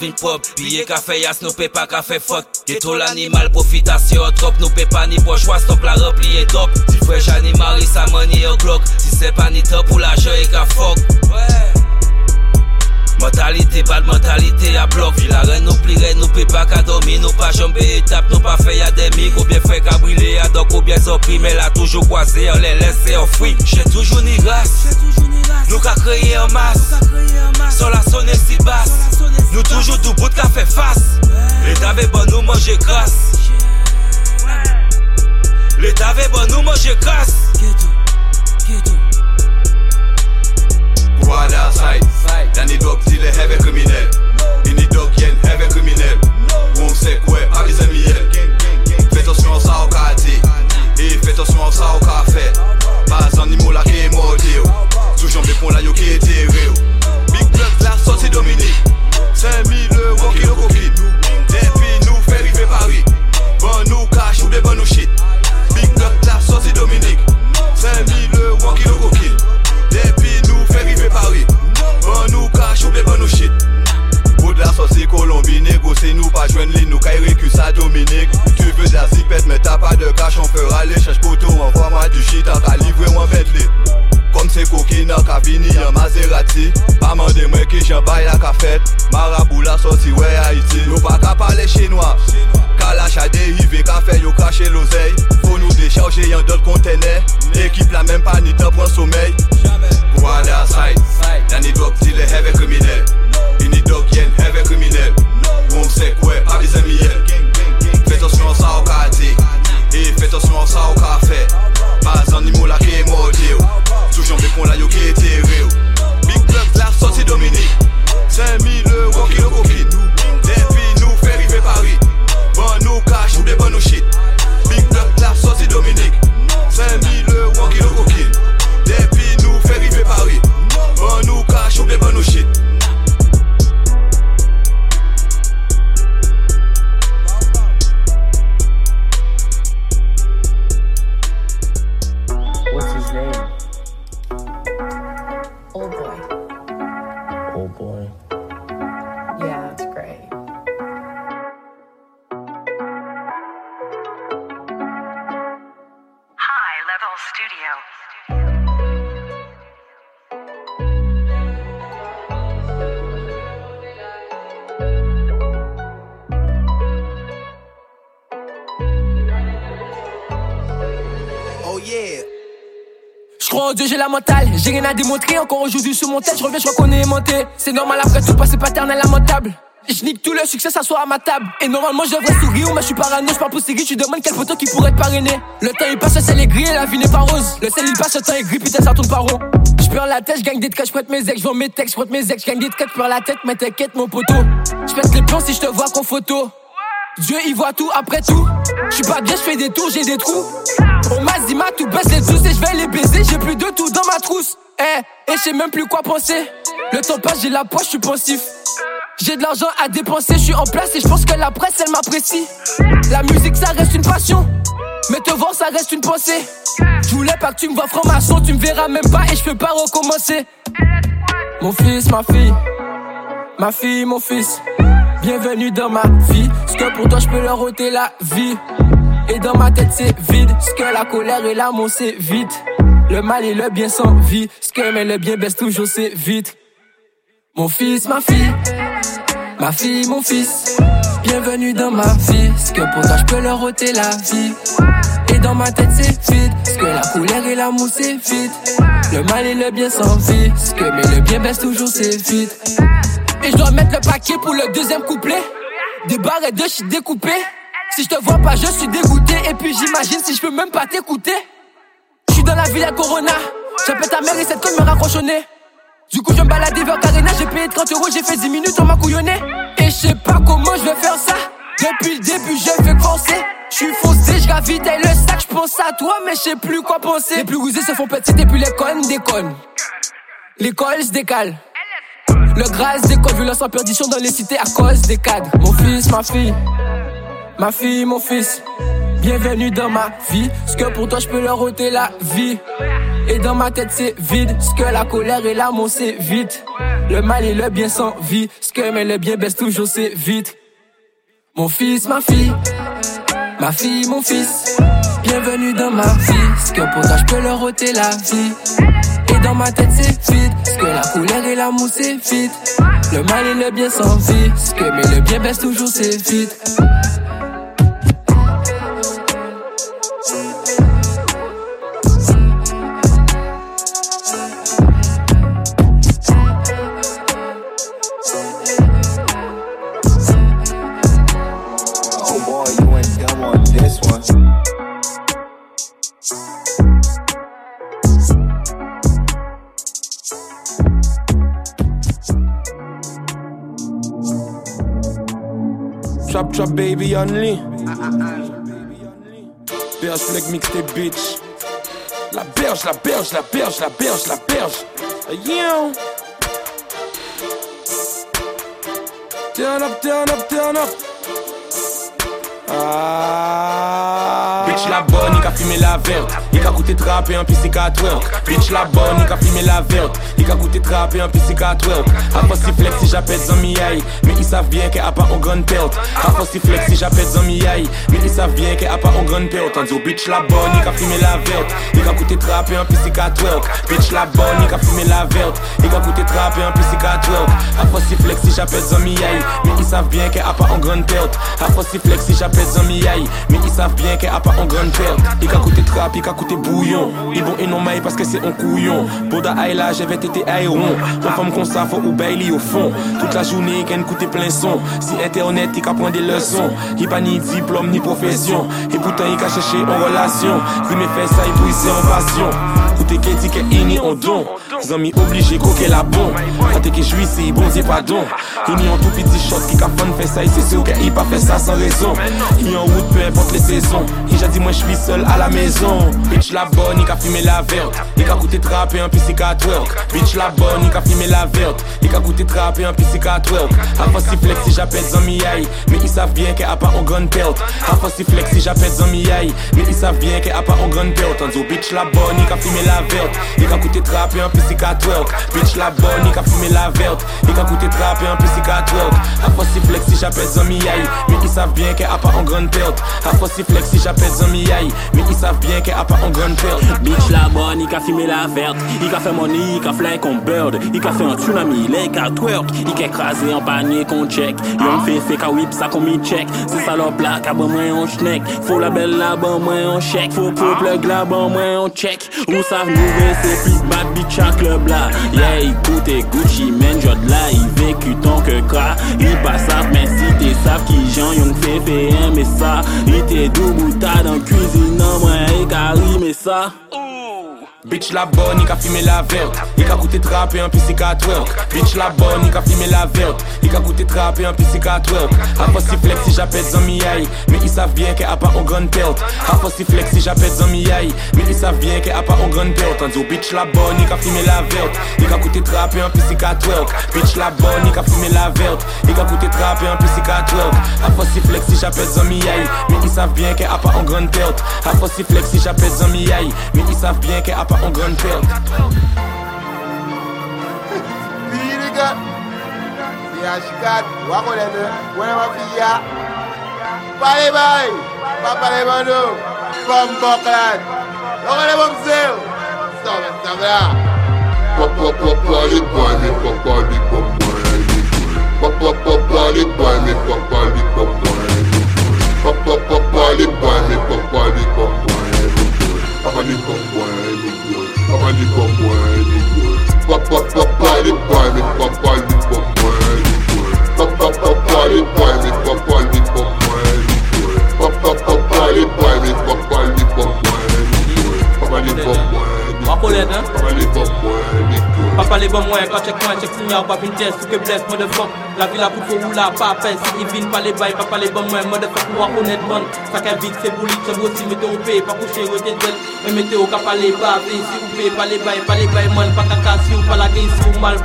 vin prop Piye ka fe yas nou pe pa ka fe fok Geto l'animal profitasyon trop Nou pe pa ni bojwa stop la
rep liye top Di fwej animari sa mani yo glok Si se pa ni top ou la je e ka fok. Mentalite bad mentalite a blok Vila ren nou pli ren nou pe pa ka domi Nou pa jombe etap nou pa fe ya demi. Ou bien fe ka brile ya dok ou bien
zopri Me la toujou kwaze yo le lese yo fwi Che toujou ni ras Nou ka kreye yo mas manger grasse L'État bon nous manger grasse
Quad outside, Danny Dog dit les heavy criminels. Ini Dog yen heavy criminel. Moum c'est quoi, pas les amis Fais attention à ça au cas dit. Et fais attention à ça au café. Pas un animal là qui est maudit. Sous jambes pour la qui. Big Blood la sortie Dominique. 5000 euros kilo copine. Paris. Bon nous cash ou des bon nous shit. Big block clap, sorti Dominique. 5000 euros qui nous coquille. Depuis nous fait river Paris. Bon nous cash ou des bon nous shit.
Bout la sortie Colombie, négocier nous pas joindre les nous
récuse à Dominique. Tu veux de la zipette mais t'as pas de cash, on fera l'échange poteau, envoie-moi du shit, t'as livré ou en Bentley cafette Marabou la sorti ouais Haïti. Nous pas qu'à parler chinois. Kalash a dérivé, café yo craché l'oseille. Faut nous décharger y'en d'autres conteneurs Équipe la même pas ni temps pour sommeil. Pour aller à side. Y'a ni doc dealer heavy criminel Ini doc yen heavy criminel Ou m'sek ouais, pas des amis. Fais attention à ça au quartier. Et fais attention à ça au Pas un animal qui maudit Toujours des ponts là yo qui est terré Big Block la sortie Dominique. 5000 euros kilo copine Depuis nous fait river Paris. Bon nous cash ou des bonnes nous shit. Big Block la sortie Dominique. 5000
crois en Dieu, j'ai la mentale, j'ai rien à démontrer. Encore aujourd'hui sur mon tête, je reviens, je crois qu'on est aimanté. C'est normal après tout, passer paternel lamentable. Je nique tout le succès, s'assoit à ma table. Et normalement, je devrais sourire, mais je suis parano, je parle pour Siri, tu demandes quel poteau qui pourrait te parrainer. Le temps il passe, le ciel est gris et la vie n'est pas rose. Le ciel il passe, le temps est gris, putain, ça tourne pas rond. Je perds la tête, je gagne des traites, je prête mes ex, je mes textes, je prête mes ex, je gagne des traites, je perds la tête, mais t'inquiète, mon poteau. Je pète les plombs si je te vois qu'en photo. Dieu il voit tout après tout. Je suis pas bien, je fais des tours, j'ai des trous. On m'a dit ma tout baisse les douces et je vais les baiser. J'ai plus de tout dans ma trousse. Eh, et je sais même plus quoi penser. Le temps passe, j'ai la poche, je suis pensif. J'ai de l'argent à dépenser, je suis en place et je pense que la presse elle m'apprécie. La musique ça reste une passion. Mais te voir ça reste une pensée. Je voulais pas que tu me vois franc-maçon, tu me verras même pas et je peux pas recommencer. Mon fils, ma fille, ma fille, mon fils. Bienvenue dans ma vie. Ce que pour toi je peux leur ôter la vie. Et dans ma tête c'est vide. Ce que la colère et l'amour c'est vite. Le mal et le bien sans vie. Ce que mais le bien baisse toujours c'est vite. Mon fils, ma fille. Ma fille, mon fils. Bienvenue dans ma vie. Ce que pour toi je peux leur ôter la vie. Et dans ma tête c'est vide. Ce que la colère et l'amour c'est vite. Le mal et le bien sans vie. Ce que mais le bien baisse toujours c'est vite. Et je dois mettre le paquet pour le deuxième couplet. Des barres et deux shit découpés. Si je te vois pas, je suis dégoûté. Et puis j'imagine si je peux même pas t'écouter. Je suis dans la ville à Corona. J'appelle ta mère et cette conne me raccroche. Du coup, je me balader vers Carina. J'ai payé 30 euros, j'ai fait 10 minutes, on m'a couillonné. Et je sais pas comment je vais faire ça. Depuis le début, je fais penser. Je suis foncé, je ravitaille le sac, je pense à toi, mais je sais plus quoi penser. Les plus rusés se font petites et puis les connes déconnent. L'école se décale. Le grâce des violence en perdition dans les cités à cause des cadres. Mon fils, ma fille, ma fille, mon fils. Bienvenue dans ma vie. Ce que pour toi je peux leur ôter la vie. Et dans ma tête c'est vide. Ce que la colère et l'amour c'est vite. Le mal et le bien sans vie. Ce que mais le bien baisse toujours c'est vite. Mon fils, ma fille, ma fille, mon fils. Bienvenue dans ma vie. Ce que pour toi je peux leur ôter la vie. Et dans ma tête c'est vide. Ce que la colère et l'amour c'est vite. Le mal et le bien sans vie. Ce que mais le bien baisse toujours c'est vite. Trap trap baby only. Berge fleck mixtape bitch. La berge, la berge, la berge, la berge, la berge. Yeah. Turn up, turn up, turn up. Ah. Bitch la bonne, il a fumé la verte.
Il ka coûté trapper un PC 4 work. Bitch la bonne, il ka filmer la verte. Il ka coûté trapper un PC 4 work. A pas si flex si j'appelle Zami aïe. Mais ils savent bien qu'elle a pas en grande perte. A pas si flex si j'appelle Zami aïe. Mais ils savent bien qu'elle a pas en grande perte. On dit bitch la bonne, il ka filmer la verte. Il ka coûté trapper un PC 4 work. Bitch la bonne, il ka filmer la verte. Il ka coûté trapper un PC 4 work. A pas si flex si j'appelle Zami aïe. Mais ils savent bien qu'elle a pas en grande perte. A pas si flex si j'appelle Zami aïe. Mais ils savent bien qu'elle a pas en Il ka coûté trap, il ka coûté bouillon. Ils vont et non parce que c'est un couillon. Boda là, j'avais été aéron. Une femme qu'on ça, faut ou bailey au fond. Toute la journée, qu'elle coûte plein son. Si internet, il ka prendre des leçons. Il pas ni diplôme ni profession. Et pourtant, il ka chercher en relation. Il fait ça, il ici en passion. Côté qui dit que ini en don. Zami obligé coquer la bon. Quand que jouissé, bon c'est pardon. Il y a un tout petit shot qui fun fait ça, et c'est sûr qu'il pas fait ça sans raison. Il en route, peu importe les saisons. Il a dit moi je suis seul à la maison. Bitch la bonne, il ka fumé la verte. Il ka coûté trapper un 4 work. Bitch la bonne, il ka fumé la verte. Il ka coûté trapper un PC 4 work. A pas si flex si j'appelle Zami aïe. Mais ils savent bien qu'elle a pas en grande perte. A pas si flex si j'appelle Zami aïe. Mais ils savent bien qu'elle a pas en grande perte. On dit bitch la bonne, il ka fumé la verte. Il ka coûté trapper un PC 4 work. Bitch la bonne, il ka fumé la verte. Il ka coûté trapper un PC 4 work. A pas si flex si j'appelle Zami aïe. Mais ils savent bien qu'elle a pas en grande perte. A pas si flex si j'appelle Zami aïe. Mais ils savent bien qu'elle a pas en grande perte.
Bitch la bonne, il ka filmé la verte. Il ka fait money, il ka fly qu'on bird. Il ka fait un tsunami, il est qu'à twerk. Il ka écrasé en panier qu'on check. Yon fait fait qu'à whip ça qu'on mi check. C'est salope là, qu'à bon moins on schneck. Faut la belle là, bon moins on check. Faut pour plug là, bon moins on check. Où ça Mouve se pi bad bitch a klub la. Yeah, ikoute Gucci men jod la I veku ton ke kra I pasaf men si te saf ki jan yon fe fe eme sa I te dou bouta dan kuzinan mwen e kari me sa Ouh.
Bitch la bonne, il ka fumé la verte. Il ka coûté trapper un PC 4 work. Bitch la bonne, il ka fumé la verte. Il ka coûté trapper un PC 4 work. A si flex si j'appelle Zami. Mais ils savent bien qu'elle a pas en grande perte. A si flex si j'appelle Zami. Mais ils savent bien qu'elle a pas en grande perte. On dit bitch la bonne, il ka fumé la verte. Il ka coûté trapper un PC 4 work. Bitch la bonne, il ka fumé la verte. Il ka coûté trapper un PC 4 work. A si flex si j'appelle Zami. Mais ils savent bien qu'elle a pas en grande perte. A si flex si j'appelle Zami. Mais ils savent bien qu'elle a pas en grande perte.
Biriga. Ya shikat. Wako lebe. Wena mafia. Bye bye. Papa le bando. From Buckland. Wako lebe mzeo. Stop it, stop it.
Papa, papa, les boy, mais papa, les papa, Papa, papa, les boy, mais papa, les papa, Papa, papa, les boy, mais papa, les papa, Papa, les papa, les boy. Papa, les papa, les boy. Papa, papa, les boy, mais papa, les papa, les boy. Les
bons moins, quand check moi, check signal, pas une test, ou que blesse, motherfuck. La vie la pour ou la pas peine, si il vient pas les bails, papa les bons moins, motherfuck, ou reconnaître bon. Qu'elle vite, c'est bully, c'est aussi, mettez au paix, pas coucher, rete d'elle. Mais mettez au cap, pas les bas, si pas les bails, pas les bails, man, pas caca, si ou pas la gain, si ou mal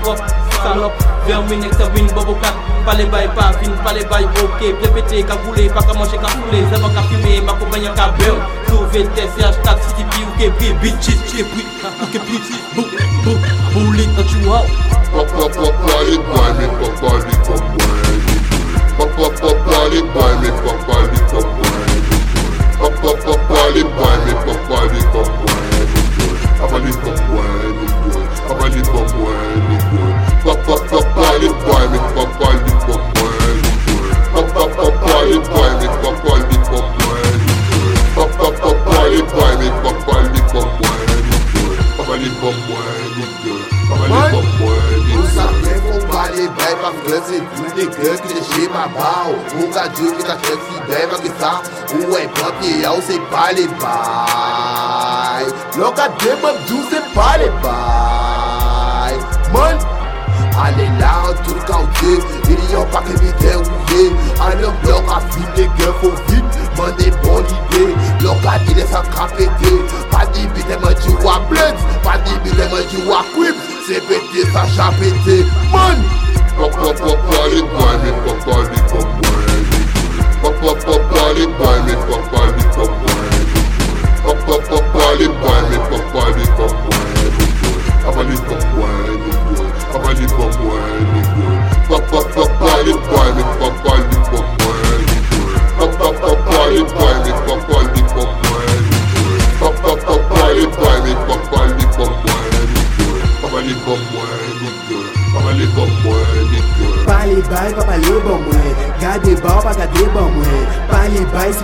propre. Salope, vermine, ex win, bobo les bails, pas fin, pas les bails, ok, qu'à manger, qu'à fouler, c'est pas qu'à fumer, ma compagnie, qu'à beurre. Sauver test, hashtag, si tu ou que bi, bitches, j'ai pris, ou que beauty, bou, bou, bullet, that you out.
Papa, papa, papa, les boy. Papa,
pale bay. Loka de mwen djou se pale bay. Man, ale la an tou kawde Iri yon pa ke mi de ouye An yon blok a fin de gen fo vin Man de bon ide Loka di de sa kapete Pa di bi de mwen djou a bled Pa di bi de mwen djou a kwip Se pete sa chapete Man,
pop
pop pop pale bay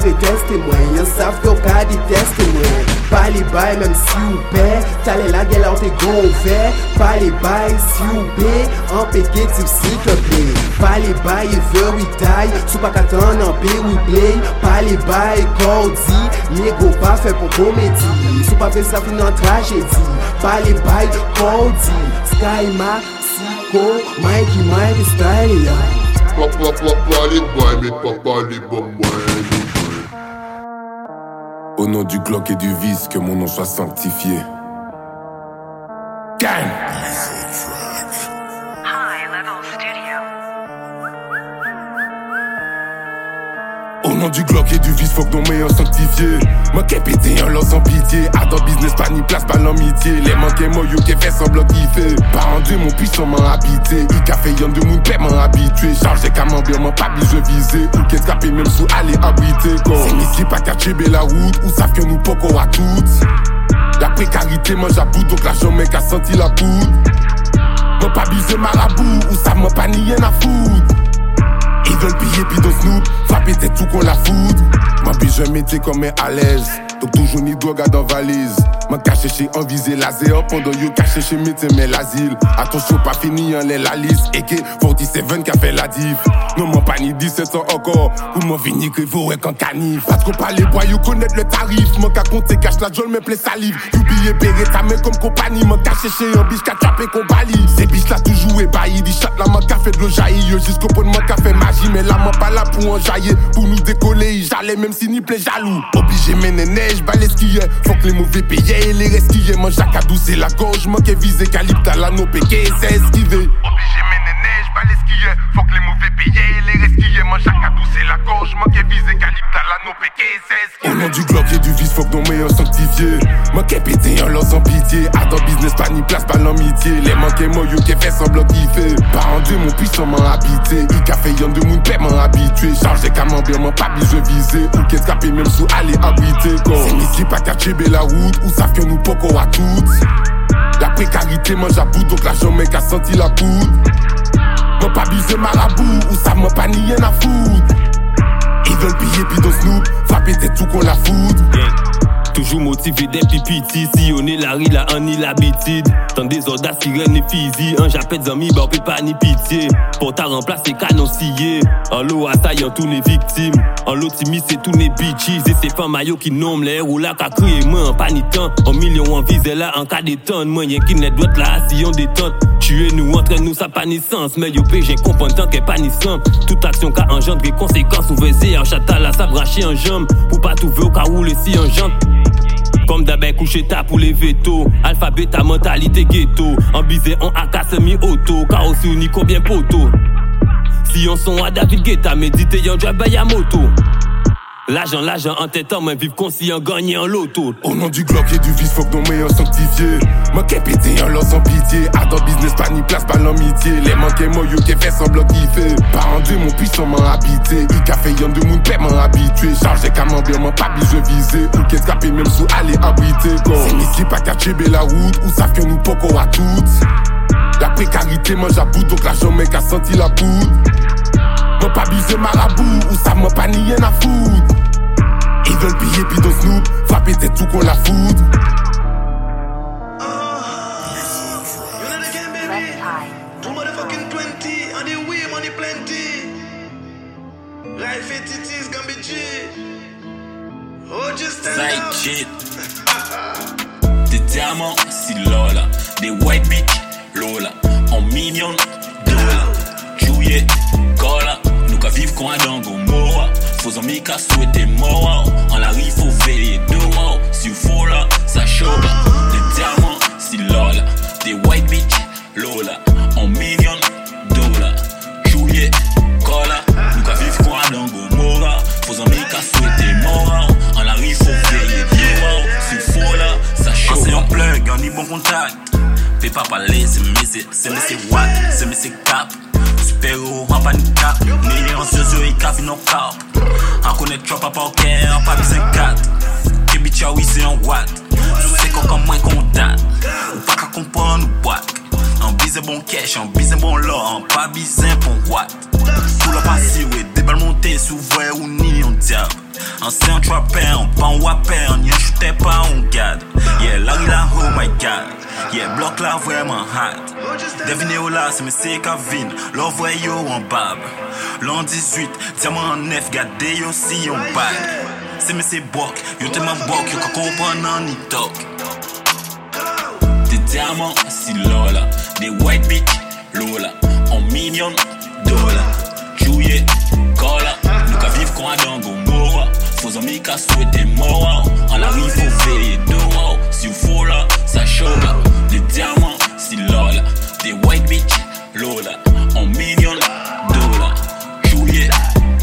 frekens temwen Yon sav ki yo ka dites temwen Pali bay menm si ou be Tale la gel an te go ouve Pali bay si ou be An peke tip si ke ple Pali bay e ve witay Sou pa katan an pe wiplay Pali bay kon di Nego pa fe pou komedi Sou pa fe sa fin an tragedi Pali bay kon di Sky ma si ko Mikey Mike style ya
Pa pa pa pali bay Me pa pali
bom boy du Glock et du vice, que mon nom soit sanctifié. Du faut que nos meilleurs sanctifiés. Manqué pété en l'os sans pitié. A dans business, pas ni place, pas l'amitié. Les manqués moyo qui fait semblant kiffer. Par en Dieu, mon puissant m'a habité. Il café yon de mon père m'a habitué. Chargé camembert, m'a pas je visé. Ou qu'est-ce capé même sous aller abriter. C'est ici pas qu'à la route. Ou savent que nous poco à toutes. La précarité mange à bout, donc la jamais qu'a senti la poudre. M'a pas bisé marabout, ou ça m'a pas ni rien à foutre. Ils veulent piller puis dans Snoop, frapper tête tout qu'on la fout. Ma je mettais comme à l'aise. Donc toujours ni drogue dans valise. M'a caché chez un visé laser pendant yo caché chez médecin mais l'asile. Attention pas fini en la liste. Et que 47 qui a fait la diff. Non m'en pas ni 17 ans encore. Pour m'en venir que vous qu'en canif. Parce qu'on parle les bois, you connaître le tarif. M'en qu'à compter cache la jolle mais plein salive. You billet péré ta main comme compagnie. M'en caché chez un biche qu'a trappé qu'on balie. Ces biches là toujours ébahi. Dit chat là m'en qu'a fait de l'eau jaillir. Yo jusqu'au point de m'en qu'a fait magie. Mais là m'en pas là pour enjailler. Pour nous décoller, j'allais même si ni plaît jaloux. Obligé mener neige, balai skier. Faut que les mauvais payaient et les resquillés. Mon jac à doucer la gorge. Manqué visé calypte à l'anneau péqué. C'est esquivé.
Obligé mener neige, balai skier. Faut que les mauvais et les resquillés. Mon jac à doucer la gorge. Manqué visé calypte à l'anneau péqué. C'est esquivé.
En l'os sans pitié. A dans business, pas ni place, pas l'amitié. Les manqués moyo qui fait semblant kiffer. Par en Dieu, mon puissant m'a habité. Il café yon de mon père m'a habitué. Chargé camembert, m'a pas je visé. Ou qu'est-ce capé même sous aller abriter. C'est ici pas qu'à tuer la route. Ou savent que nous poco à toutes. La précarité mange à bout, donc la jamais qu'a senti la poudre. M'a pas bisé marabout, ou ça m'a pas ni à foutre. Ils veulent piller puis dans Snoop, frapper tête tout qu'on la fout.
Toujours motivé des pipiti Si on est la rue là on est l'habitude Tant des audaces sirène et physique Un japet d'amis bah on pas ni pitié. Pour ta remplacer canon scié En l'eau assaillant tous les victimes. En l'eau c'est tous les bitches. Et c'est pas maillot qui nomme les héros là crié moi en panitant En million en visé là en cas d'étonne. Moyen qui n'est doit là si on détente Tuer nous entraîne nous ça pas ni sens. Mais yo j'ai tant qu'est simple Toute action qu'a engendre des conséquences Ou vezé en chata là ça bracher en jambe. Pour pas tout ver au cas où les si en jante. Comme d'abord couché ta pour les vétos Alphabet ta mentalité ghetto. En bisé en AK semi-auto Carrosse ni combien poteau. Si on son à David Guetta Méditer yon job à moto L'argent, l'argent en tête en main Vive conscient gagner en loto
Au nom du Glock et du vice, faut que nos meilleurs sanctifiés. Manqué pété en l'os sans pitié. A dans business, pas ni place, pas l'amitié. Les manqués moyo qui fait semblant kiffer. Par en Dieu, mon puissant m'a habité. Il café yon de mon père m'a habitué. Chargé camembert, m'a pas je visé. Ou qu'est-ce capé même sous aller abriter. C'est ici pas qu'à la route. Ou savent que nous poco à toutes. La précarité mange à bout, donc la jamais qu'a senti la poudre. M'a pas bisé marabout, ou ça m'a pas ni rien à foutre. Ils veulent piller puis dans Snoop, frapper tête tout qu'on la fout.
Two motherfucking 20, and the way money plenty. Life it, it is gonna be G. Oh, just stand
Side
up.
shit. Des diamants, si Lola. Des white bitch, Lola. En millions dollars. Juillet, Cola. Qu'à vivre comme un dango, Moa. Faut amis qu'à souhaiter mort. En la rue, faut veiller dehors. Si vous faut là, ça chauffe. Des diamants, si Lola. Des white bitch, Lola. En millions dollars. Juillet, Cola. Nous qu'à vivre comme un dango, Moa. Faut amis qu'à souhaiter mort. En la rue, faut veiller dehors. Si vous faut là, ça chauffe.
C'est un plug, on y bon contact. Fais pas parler, c'est mes c'est mes c'est what, c'est mes c'est cap. Super héros, en panique cap. Millions de yeux, ils cafent non cap. En connaît trop, pas au cœur, pas besoin de 4. Kebicha, oui, c'est un watt. C'est qu'on comme moins qu'on date? Ou pas qu'à comprendre ou boîte. En bise bon cash, en bise bon lore, en pas bise bon what? Pou la pasi we, debal monte sou vwe ou ni yon diab Ancien trapper, on pan wapper, on yon chute pa on gade Yeah, lari la oh my god. Yeah, blok la vreman hard. Devine yo la, se me se ka vin Lo yo an bab L'an 18, diamant an nef, gade yo si yon bag Se me se bok, yo teman bok, yo ka kompran nan ni tok Des diamants, si lola Des white bitch, lola. En million dollars. Jouye, kola Nou ka viv kon adango mora Fos ami ka souete mora An la ri fo veye doa Si ou fo la, sa choga Des diamants, si lola Des white bitch, lola. En million dollars. Jouye,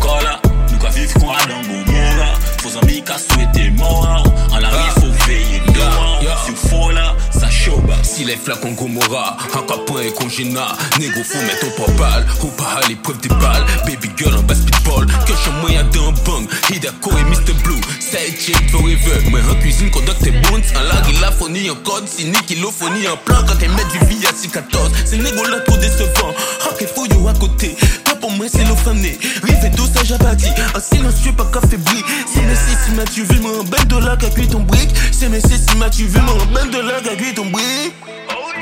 kola Nou ka viv kon adango mora Fos ami ka souete mora An la ri fo veye doa Si ou fo la, sa choga
Si les flacons Gomorrah, un capon et congéna Négo faut mettre ton papal, ou pas à l'épreuve des balles. Baby girl en basketball, que je moyen d'un bang. Hidako et Mr. Blue, side chick forever. Moi en cuisine, conduct tes bones, en lag il a phonie en code Si kilophonie en plan, quand t'es mettre du vie à 6-14 C'est négo là trop décevant, qu'il faut yo à côté pour moi c'est l'offrané, rive tout ça j'abati En silencieux pas qu'à faiblir. C'est mes si ma tu veux moi un ben qu'a cuit ton brick. C'est mes si ma tu veux moi un ben dollar qu'a cuit ton brick.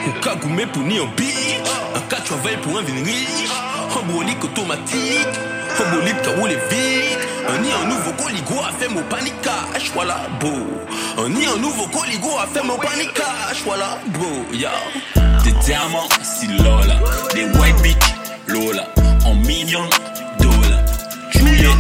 Ou cagoumé pour ni en beach Un cas travail pour un vin riche Un brolique automatique. Un qui roule vite. Un ni un nouveau coligo a fait mon panicage Voilà beau. Un ni un nouveau coligo a fait mon panicage Voilà beau ya
Des diamants, si lola. Des white bitch, lola En million dollars. Jouye,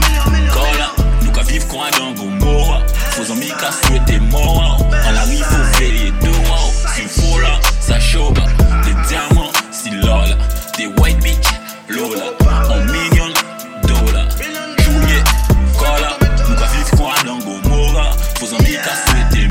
kola Nou ka viv kon adango mora Fos ami ka souete mora An la ri fo veye doa Si fo la, sa choga Des diamants, si lola Des white bitch, lola En million dollars. Jouye, kola Nou ka viv kon adango mora Fos ami ka souete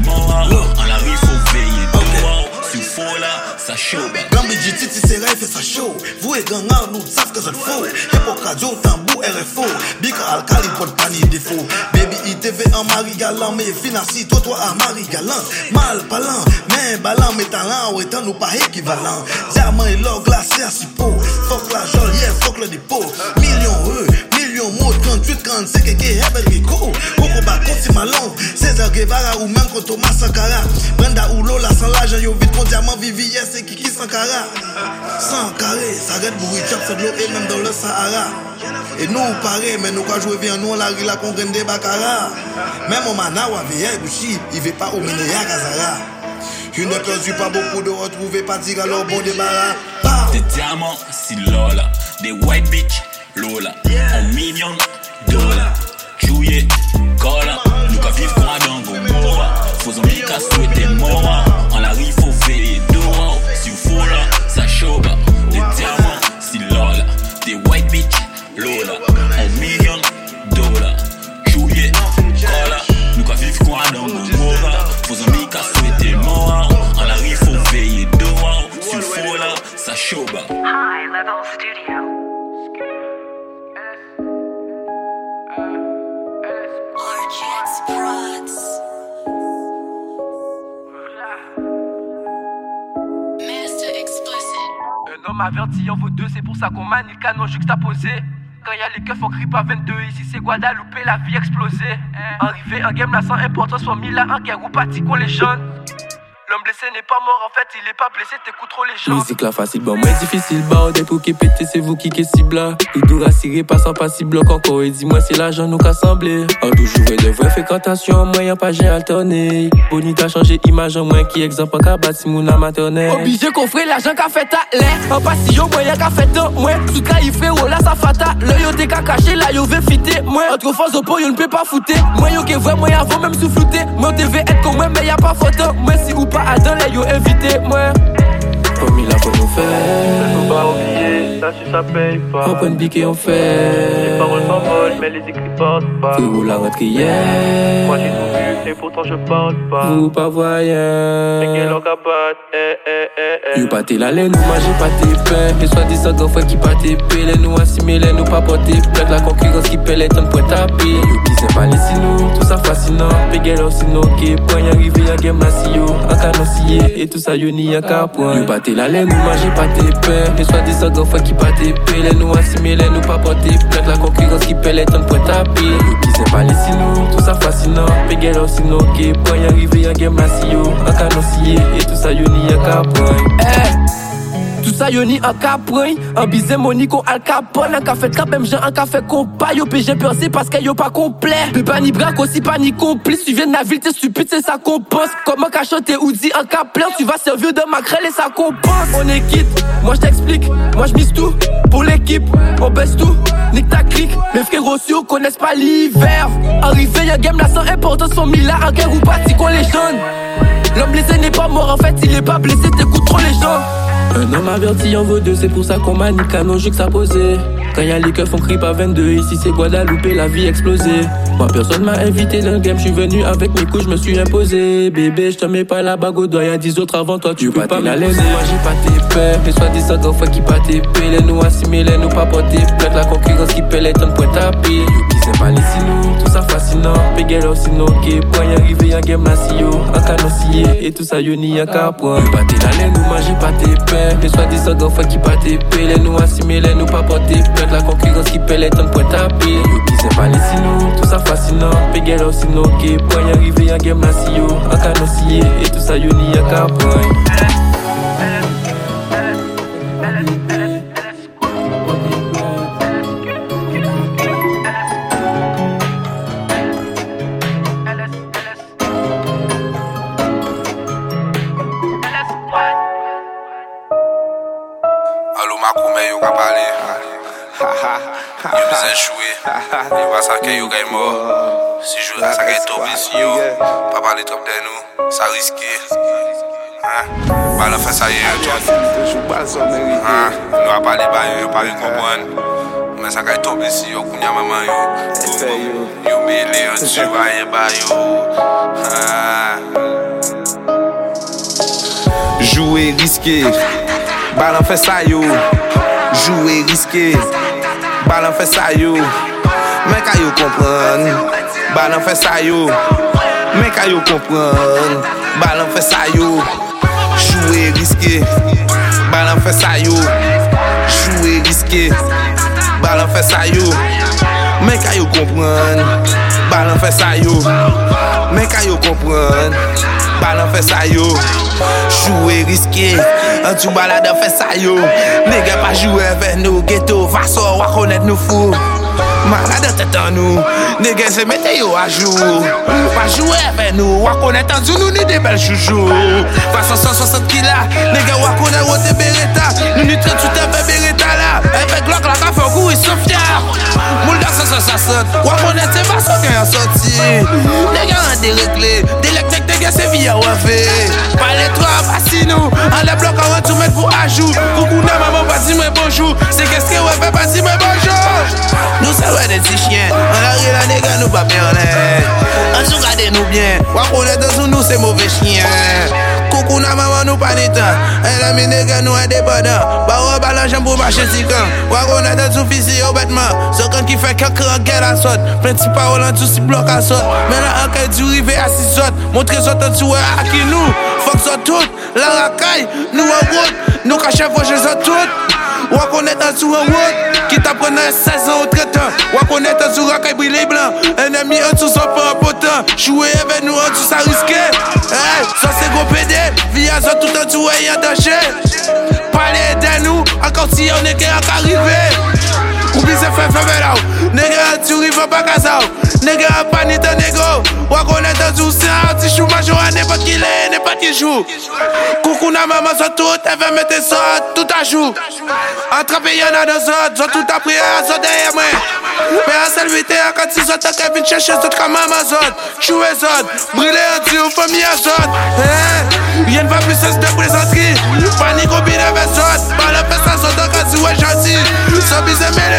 sa choga
Gambiji titi se ray fe sa show Vou e gangan nou tsaf ke zot fo Hip-hop radio tambou RFO Bika alkali pot pani defo Baby ITV en mari galant Me financi to to a mari galant. Mal palan, men balan Me talan ou etan nou pa ekivalant Diamant e lor glase a sipo Fok la jol, yeah, fok le dipo Million e, million mot 38, 45 eke hebel riko Koko ba konti malon Cesar Guevara ou même kon Thomas Sankara. Brenda ou Lola sans l'argent Yo vite kon diamant vivi yes et Kiki Sankara? Sans ça arrête bourri chop c'est et même dans le Sahara. Et nous pareil, mais nous quand jouer bien nous la rue la qu'on gagne des baccarat. Même au mana ou à vieille bouchi, il veut pas au minéa Kazara Une ne perdu pas beaucoup de retrouver pas dire alors bon débarras.
Des diamants, si lola. Des white lola. En million dollars. Jouye, kola Nou ka viv kon adango mora. Fos ami ka souete mora An la ri fo veye doa Si ou fo la, sa choga Des diamants, si lola. Des white bitch, lola. En million dollars. Jouye, kola Nou ka viv kon adango mora. Fos ami ka souete mora An la ri fo veye doa Si ou fo la, sa choga
High Level Studio.
Averti en vaut deux, c'est pour ça qu'on manie le canon juxtaposé. Quand y a les keufs, on crie pas 22, ici c'est Guadeloupe, la vie explosée. Arrivé en game, là sans importance, soit mis là en guerre ou parti qu'on les jeunes. Blessé n'est pas mort, en fait, il est pas blessé, t'écoutes trop les gens.
Musique la facile, bon, moi difficile, bah, des trous qui pété, c'est vous qui qui cible. Il doit rassurer, pas sans pas cible encore, et dis-moi si l'argent nous qu'assemblé. En toujours et de vraies fréquentations, moyen pas j'ai alterné. Bonita changé image en moins qui exemple qu'à bâti mon maternelle.
Obligé qu'on ferait l'argent qu'a fait ta l'air. En passillon, moyen qu'a fait un moins. Tout cas, il fait oh là, ça fata. L'œil yo t'es qu'à cacher, là yo veut fitter. Moi, entre fois au pot, yo ne peut pas fouter. Moi, yo qui vrai, moi, avant même soufflouter. Moi, devait être comme moi, mais y a pas photo. Moi, si ou pas, Adam, là yo invité. Moi,
Comme il a pour nous faire.
Faut pas oublier, ça si ça paye pas.
Open biquet on
Les
fait.
paroles s'envolent, mais les écrits portent pas.
Frérot la rentrée hier.
Moi j'ai tout vu, Et pourtant je parle pas.
Vous pas
capote, eh eh eh eh.
Yo pâté la laine, nous manger pas tes pains. Et soit disant qu'on fait qui pas tes pelles. Nous assimiler, nous pas porter plainte. La concurrence qui pèle est un point tapé. Yo qui c'est pas les sinos, tout ça fascinant. Péguel aussi no qui point y arriver à game massio. En canon scié, et tout ça yo ni à point. Yo pâté la laine, nous manger pas tes pains. Et soit disant qu'on fait qui pas tes pelles. Nous assimiler, nous pas porter plainte. La concurrence qui pèle est un point tapé. Yo qui c'est pas les sinos, tout ça fascinant. Péguel aussi no qui point y arriver à game massio. En canon scié, et tout ça yo ni point.
Eh, Tout ça yo ni an ka pren An bize moni al kapon An ka fet kap même jan an ka fet kompa Yo pe jen pense que yo pas complet. Pe pa ni brak aussi pas ni complice. Tu viens de la ville t'es stupide c'est ça qu'on pense. Comment qu'a chanté ou dit un cap plein Tu vas servir de maquerelle et ça compense On est quitte, moi je t'explique. Moi je mise tout pour l'équipe. On baisse tout, nique ta clique. Mes frérots sociaux connaissent pas l'hiver. Arrivé y'a game là sans importance mis là en guerre ou parti qu'on les jeunes. L'homme blessé n'est pas mort en fait il est pas blessé T'écoutes trop les gens
Un homme averti en vaut deux, c'est pour ça qu'on manie canon juxtaposé. Quand y'a les keufs, on crie pas 22, ici c'est Guadeloupe, la vie explosée. Moi personne m'a invité dans le game, j'suis venu avec mes coups, j'me suis imposé. Bébé, j'te mets pas la bague au doigt, y'a 10 autres avant toi, tu peux pas la laine, moi j'ai pas tes peurs. Les soi disant qu'on fait qui pas tes les nous assimilés, nous pas porter plainte, la concurrence qui paie les tonnes point tapis. C'est pas les sinos, tout ça fascinant. Péguel aussi no qui point y arriver y'a game massio, un canon et tout ça yo ni y'a qu'à point. Pas la laine, nous j'ai pas tes peurs. Les soi disant qu'on fait qui pas tes paix, les nous assimilés, nous pas porter plainte, la concurrence qui paie les tonnes point qui c'est pas les sinos, tout ça fascinant. Péguel aussi no qui point y arriver y'a game massio, un canon et tout ça yo ni y'a qu'à point.
pale. Yon mwen se chwe Yon va sakye yon gay mor Si jwa sakye top disi yo Pa pale trop den nou Sa riske Balan fè sa ye yon ton Nou a pale bayo yon pari kompon Mwen sakye top disi yo Kounye maman yo. Yon bele yon jiva ye bayo
Jouwe riske Balan fè sa yo. Jouwe riske, balan fe sa yo. Men ka yo kompran, balan fe sa yo. Men ka yo kompran, balan fe sa yo. Jouwe riske, balan fe sa yo. Jouwe riske, balan fe sa yo. Men ka yo kompran, balan fe sa yo. Men ka yo kompran, balan fe sa yo. Jouwe riske An tou balade fè sayo Nega pa jwè fè nou Geto vaso wakonet nou fou. Malade tèt an nou Nega se mette yo a jwou Pa jwè fè nou Wakonet an tou nou ni de bel choujou Fason 160 kila Nega wakonet wote bereta Nou ni tret soute fè bereta la. E fè glok la ka fè kou yi souf ya Moul da 160 Wakonet se vaso gen yon soti. Nega an de rekle Delek tek nege se vi a wafe. Pale tro a basi nou. An le blok an rentou met pou ajou. Koukou nan maman pati mwen bonjou. Se keske wafe pati mwen bonjou. Nou se wè de ti chien. An la ri la nege nou pa merle An sou gade nou bien. Wakou neto sou nou se mouve chien. Koukou nan maman nou panitan E la mi nega nou e debadan Baro balan jen pou bache sikan Waro nan den sou fisi yo betman Sokan ki fe kakre an gel an sot Plenti pa ou lan tou si blok an sot Menan an kay di rive a si sot Montre sot an tou e aki nou Fok sot tout, la rakay, nou an wot Nou ka chef wache sot tout. Ou connaître en dessous en route. Qui t'apprend 16 ans au traitant. Ou connaître en dessous racaille brûlé blanc. Ennemi en dessous sans pas potent. Jouer avec nous en dessous ça risqué. Hey, ça c'est gros PD. Via ça tout en dessous ayant danger. Parler de nous. Encore si on est qu'à arriver. Oublie se fait faire là Nègre tu rives pas qu'à ça. Nègre pas ni de négo. Ou connaître tout ça Si chou. Major à n'importe qui l'est N'importe qui joue. Coucou na maman ça tout Elle veut mettre ça tout Attraper y'en a deux autres. Sont tout appris à ça derrière moi. Mais à saluer à quand ils sont T'as qu'à chercher ça comme maman ça Chouer ça Brûler un tir famille à ça Y'en va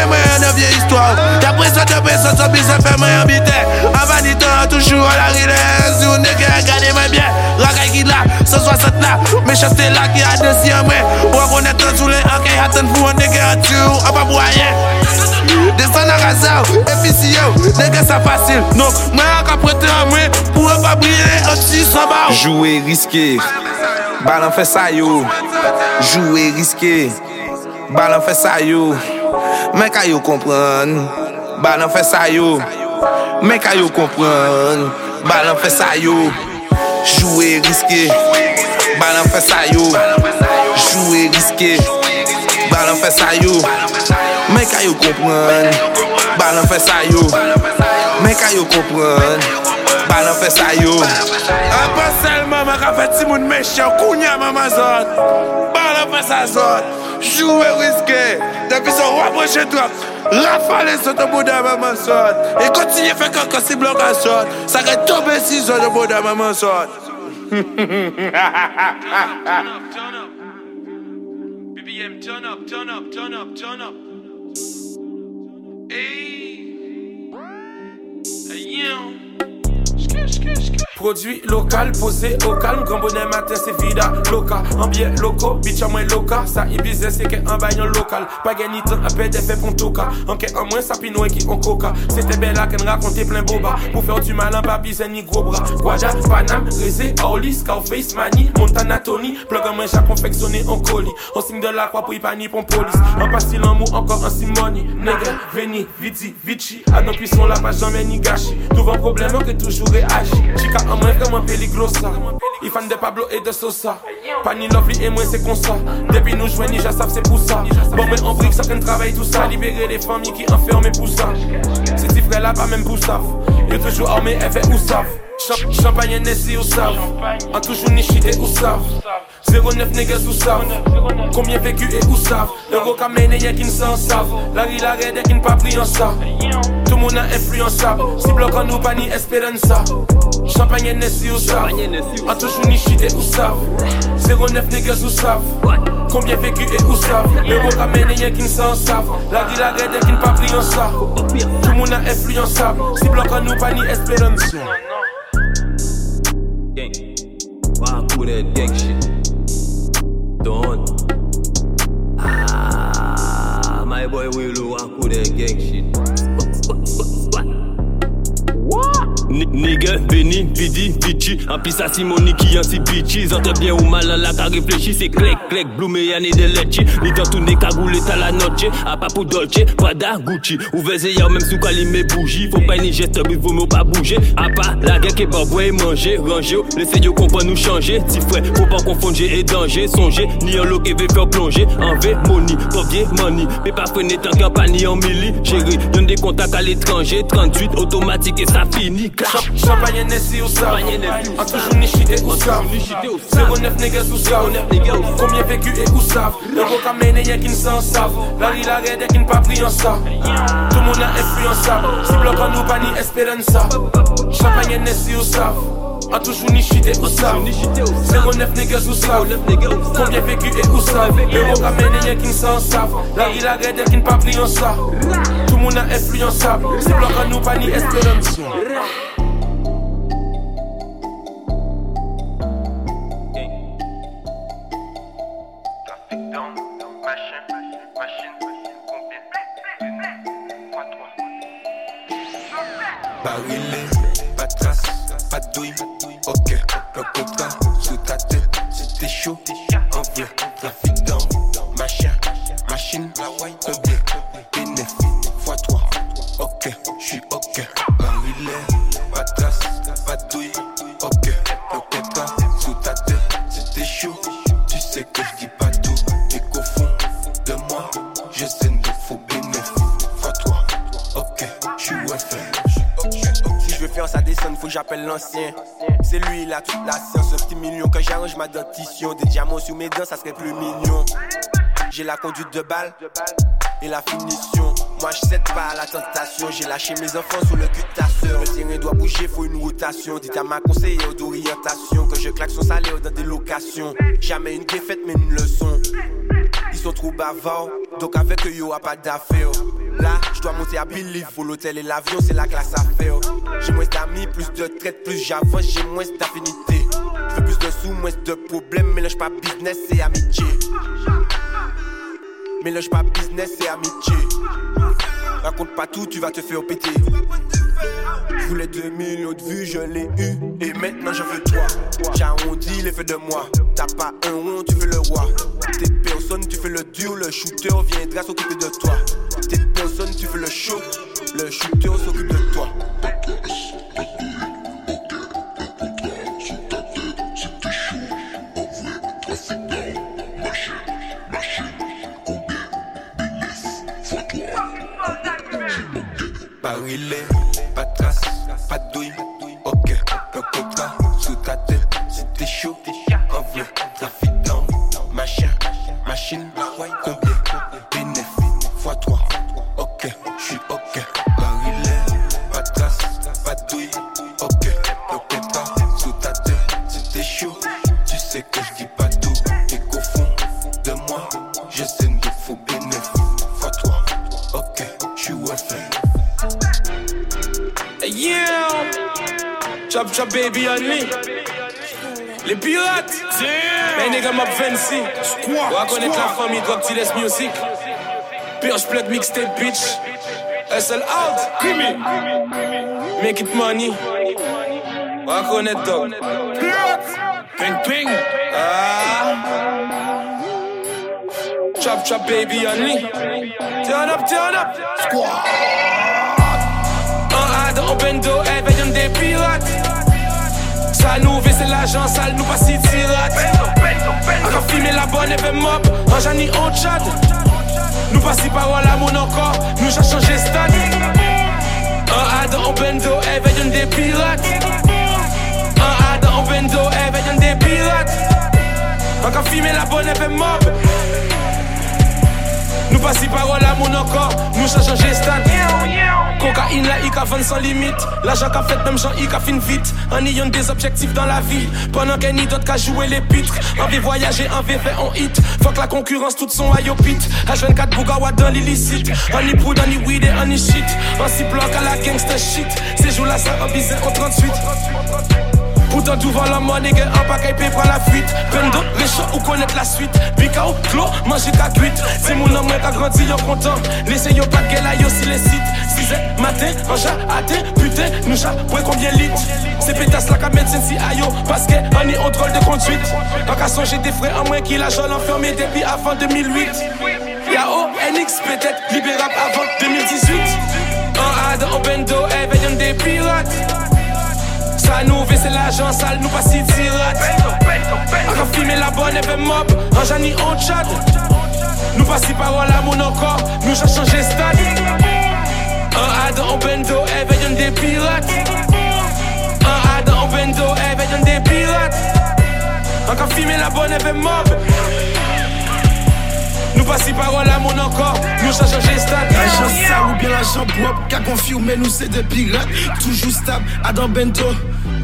mwen yon de vie histwa ou Dapre sa, dapre sa, sa bi se fe mwen yon bitè Avan ni ton an toujou an la rile Si ou neke an gade mwen byen Rakay ki la, 160 la Mè chaste la ki a desi an mwen. Ou an etan sou le an kay hatan pou an neke an tu An pa pou a ye Desan an raza ou, efisi ou Neke sa fasil, non Mwen an ka prete an mwen Pou an pa brye, an chi san ba ou
Jouer riske Balan fe sa yo. Jouer riske Balan fe sa yo. Men ka yo kompran Balan fe sa yo. Men ka yo kompran Balan fe sa yo. Jouwe riske Balan fe sa yo. Jouwe riske Balan fe sa yo. Men ka yo kompran Balan fe sa yo. Men ka yo kompran Balan fe sa yo.
Apo selman men ka fe ti moun mechè Kounya mama zot Balan fe sa zot. Jouwe riske Depi son wapre che trap Rafale sou te bouda maman sot E kontinye fe kankan si blok an sot Sa ke tobe si sou te bouda maman sot
BBM turn up, turn up, turn up, turn up. Hey. Hey yon
Produit local, posé au calme, grand bonnet matin c'est vida loca, en bien loco, bitch à moins loca, ça business c'est qu'un baillon local, pas gagné temps à perdre fait pour toka, en qu'un en moins ça pinoy qui on coca, c'était belle à qu'elle racontait plein boba, pour faire du malin pas besoin ni gros bras, Guada, Panam, Rezé, Orly, Scarface, Mani, Montana, Tony, plug en main j'ai confectionné en colis, on signe de la croix pour y panier pour police, en en mou encore en simoni, nègre, veni, viti, vici, à nos cuissons la page jamais ni trouve un problème que toujours chica en moins vraiment péliglosa, il fan de Pablo et de Sosa, Pani Lovely et moi c'est comme ça, depuis nous jouer Ninja savent c'est pour ça, bon mais on brique ça qu'on travaille tout ça, libérer les familles qui enferment pour ça, c'est si là pas même y'a toujours armé effet ou savent. Champ- Champagne Nessie ou savent En toujours nichité ou savent 09 niggas ou savent Combien vécu et où savent Euro kamene y'a qui ne s'en savent La vie la raide qui ne pas pris en ça Tout le monde a influençable. Si bloc en nous pas ni espérança Champagne Nessie ou savent En toujours nichité ou savent 09 niggas ou savent Combien vécu et où savent Euro kamene y'a qui ne s'en savent La vie la raide y'a qui ne pas pris en ça Tout le monde a influençable Si bloc en nous pas ni espérança
Gang. Rock with that gang shit. Done. Ah, my boy Willow rock with that gang shit. Ni- Nigga, veni, vidi, vici En pis sa simoni qui en si bitches Entre bien ou mal la ka réfléchi C'est clec, clec, blue me yane de lechi Ni tan tourne cagoule ta la noche A pas pour Dolce, Prada, Gucci. Ouveze ya même sous kalime bougie. Faut pas ni geste, mais vaut mieux pas bouger. A pas la guerre qui est boire manger Ranger, laissez yo comprendre nous changer. Ti frère, faut pas confondre et danger. Songer, ni en l'eau qui veut faire plonger. En V, money, papier, money. Mais pas freiner tant campagne en milli. Chérie, donne des contacts à l'étranger. 38, automatique et ça finit.
Champagne Nessie ou ça En toujours nichité ou ça 09 niggas ou ça Combien vécu et où savent. Euro kamene y'a qui ne s'en savent. La vie la raide y'a qui ne pas pris en ça Tout le monde a influençable Si bloc en nous pas ni espérança Champagne Nessie ou ça en toujours nichité ou ça 09 niggas ou ça Combien vécu et où savent Euro kamene y'a qui s'en savent La la raide y'a qui pas pris en ça Tout le monde a influençable Si bloc en nous pas ni
trace, pas de douille, ok, le coca sous ta tête, c'était chaud, envieux, trafic
C'est lui, il a toute la science. Un petit million quand j'arrange ma dentition. Des diamants sur mes dents, ça serait plus mignon. J'ai la conduite de balle et la finition. Moi, je cède pas à la tentation. J'ai lâché mes enfants sous le cul de ta sœur. Le terrain doit bouger, faut une rotation. Dites à ma conseillère d'orientation que je claque son salaire dans des locations. Jamais une défaite, mais une leçon. Ils sont trop bavards, donc avec eux, y aura pas d'affaires. Là, je dois monter à Billy, faut l'hôtel et l'avion, c'est la classe à faire. J'ai moins d'amis, plus de traite, plus j'avance, j'ai moins d'affinité. Je plus de sous, moins de problèmes, mélange pas business et amitié. Mélange pas business et amitié. Raconte pas tout, tu vas te faire péter. Voulais 2 millions de vues, je l'ai eu. Et maintenant je veux toi. J'ai arrondi l'effet de moi. T'as pas un rond, tu fais le roi. T'es personne, tu fais le dur. Le shooter viendra s'occuper de toi. T'es personne, tu fais le show. Le shooter s'occupe de toi. Paris
Ben nigga m'a fancy. On va connaître la famille Drop Tiles Music. Purge plug mixtape bitch. SL out! Gimme! Make it money. On va connaître dog. Ping ping! Ah! Chop chop baby on me. Turn up, turn up! Squad! Un A dans bendo. Ça nous c'est l'argent, ça nous pas si tirate. Encore filmer la bonne et fait mob, en jani on chat. Nous pas si parole à mon encore, nous j'ai changé stade. Un A dans bendo, éveillons des pirates. Un A dans bendo, éveillons des pirates. Encore filmer la bonne et fait mob. Nous pas si parole à mon encore, nous j'ai changé stade. Cocaïne là, il a vendre sans limite. L'argent qu'a fait, même gens, il a fin vite. En ayant des objectifs dans la vie. Pendant qu'un d'autres qu'a joué les pitres. Envie voyager, envie faire en hit. Faut que la concurrence, toute son ayopit. H24 Bougawa dans l'illicite. En y poudre, en y weed et en y shit. En si bloc à la gangster shit. Ces jours-là, ça en bizarre en 38. Pourtant tout va la monnaie, un paquet paye pour la fuite. Bendo, réchaud ou connaître la suite. Bicao, clos, manger ta cuite. C'est mon homme qui a grandi, yo content. Laissez yo pas là, yo si les sites. 6 heures matin, en ja, athée, putain, nous ja, ouais combien litres? C'est pétasse la médecine si ayo, parce que on est en drôle de conduite. Pas qu'à songer des frais, en moins qu'il a jeune enfermé depuis avant 2008. Y'a ONX peut-être libérable avant 2018. Un A dans Bendo, éveillons des pirates. Ça nous fait c'est l'argent sale, nous pas si tirate. Encore filmer la bonne et fait mob, en jani on chat. Nous pas si parole à mon encore, nous j'ai changé stade. Un A dans Bendo, éveillons des pirates. Un A dans Bendo, éveillons des pirates. Encore filmer la bonne et fait mob. Nous pas si parole à mon encore, nous j'ai changé stade.
L'argent sale ou bien l'argent propre, qu'a confirmé nous c'est des pirates. Toujours stable, Adam Bento.